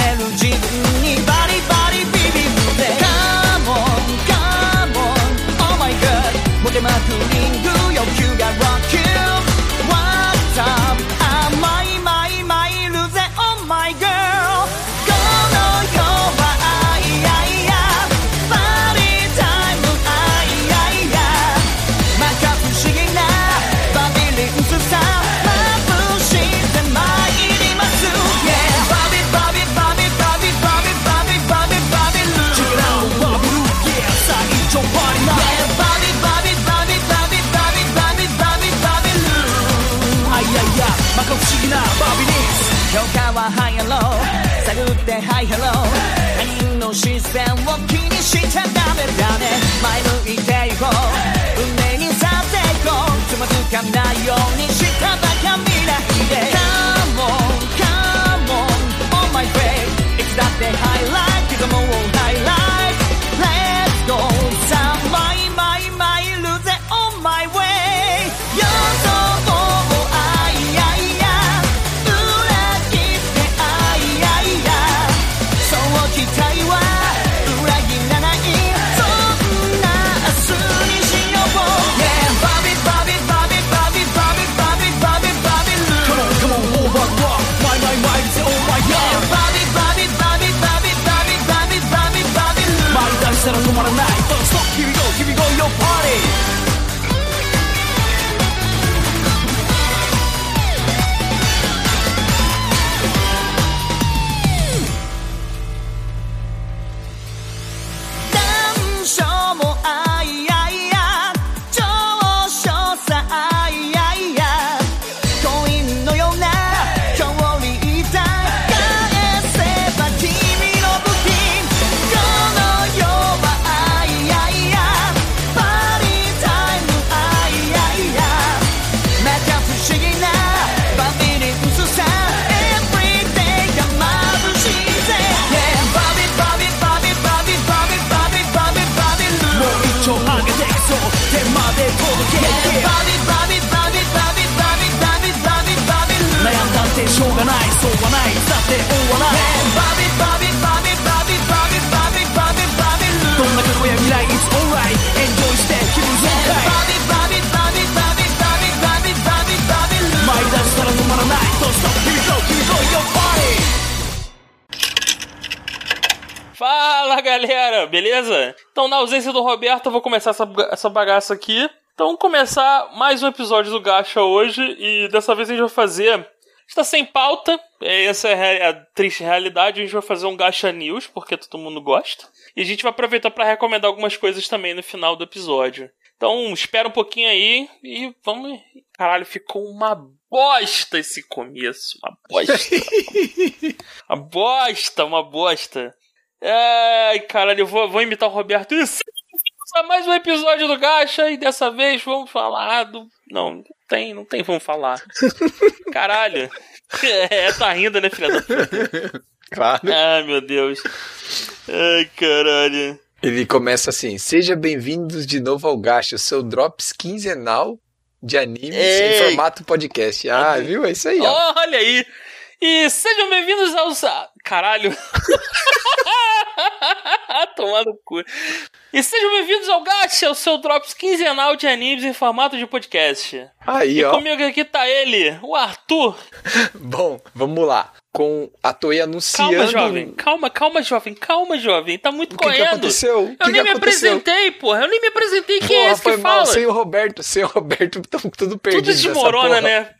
ま time 探ってハイハロー他人の視線を気にしちゃダメだね。前向いていこう。運命にさっていこう。つまずかないように galera, beleza? Então, na ausência do Roberto, eu vou começar essa, essa bagaça aqui. Então, vamos começar mais um episódio do Gacha hoje e dessa vez a gente vai fazer. Está sem pauta, é, essa é a triste realidade. A gente vai fazer um Gacha News, porque todo mundo gosta. E a gente vai aproveitar para recomendar algumas coisas também no final do episódio. Então, espera um pouquinho aí e vamos. Caralho, ficou uma bosta esse começo. Uma bosta. <laughs> uma bosta, uma bosta. Ai, caralho, eu vou, vou imitar o Roberto. Isso! Mais um episódio do Gacha e dessa vez vamos falar do. Não, não tem, não tem, vamos falar. <laughs> Caralho. É, tá rindo, né, filha da puta? <laughs> Claro. Ai, meu Deus. Ai, caralho. Ele começa assim: Seja bem-vindos de novo ao Gacha, o seu Drops quinzenal de animes Ei. em formato podcast. Ah, viu? É isso aí, ó. Olha aí. E sejam bem-vindos aos. Caralho. <laughs> <laughs> Tomar no cu. E sejam bem-vindos ao Gacha, o seu Drops quinzenal de animes em formato de podcast. Aí, E ó. comigo aqui tá ele, o Arthur. <laughs> Bom, vamos lá. Com a Toei anunciando. Calma, jovem. Calma, calma, jovem. Calma, jovem. Tá muito O que, que correndo. aconteceu? O Eu que nem que me aconteceu? apresentei, porra. Eu nem me apresentei. Quem é Porra, esse foi que mal. fala? Sem o Roberto, sem o Roberto, <laughs> tão tudo perdido. Tudo desmorona, né?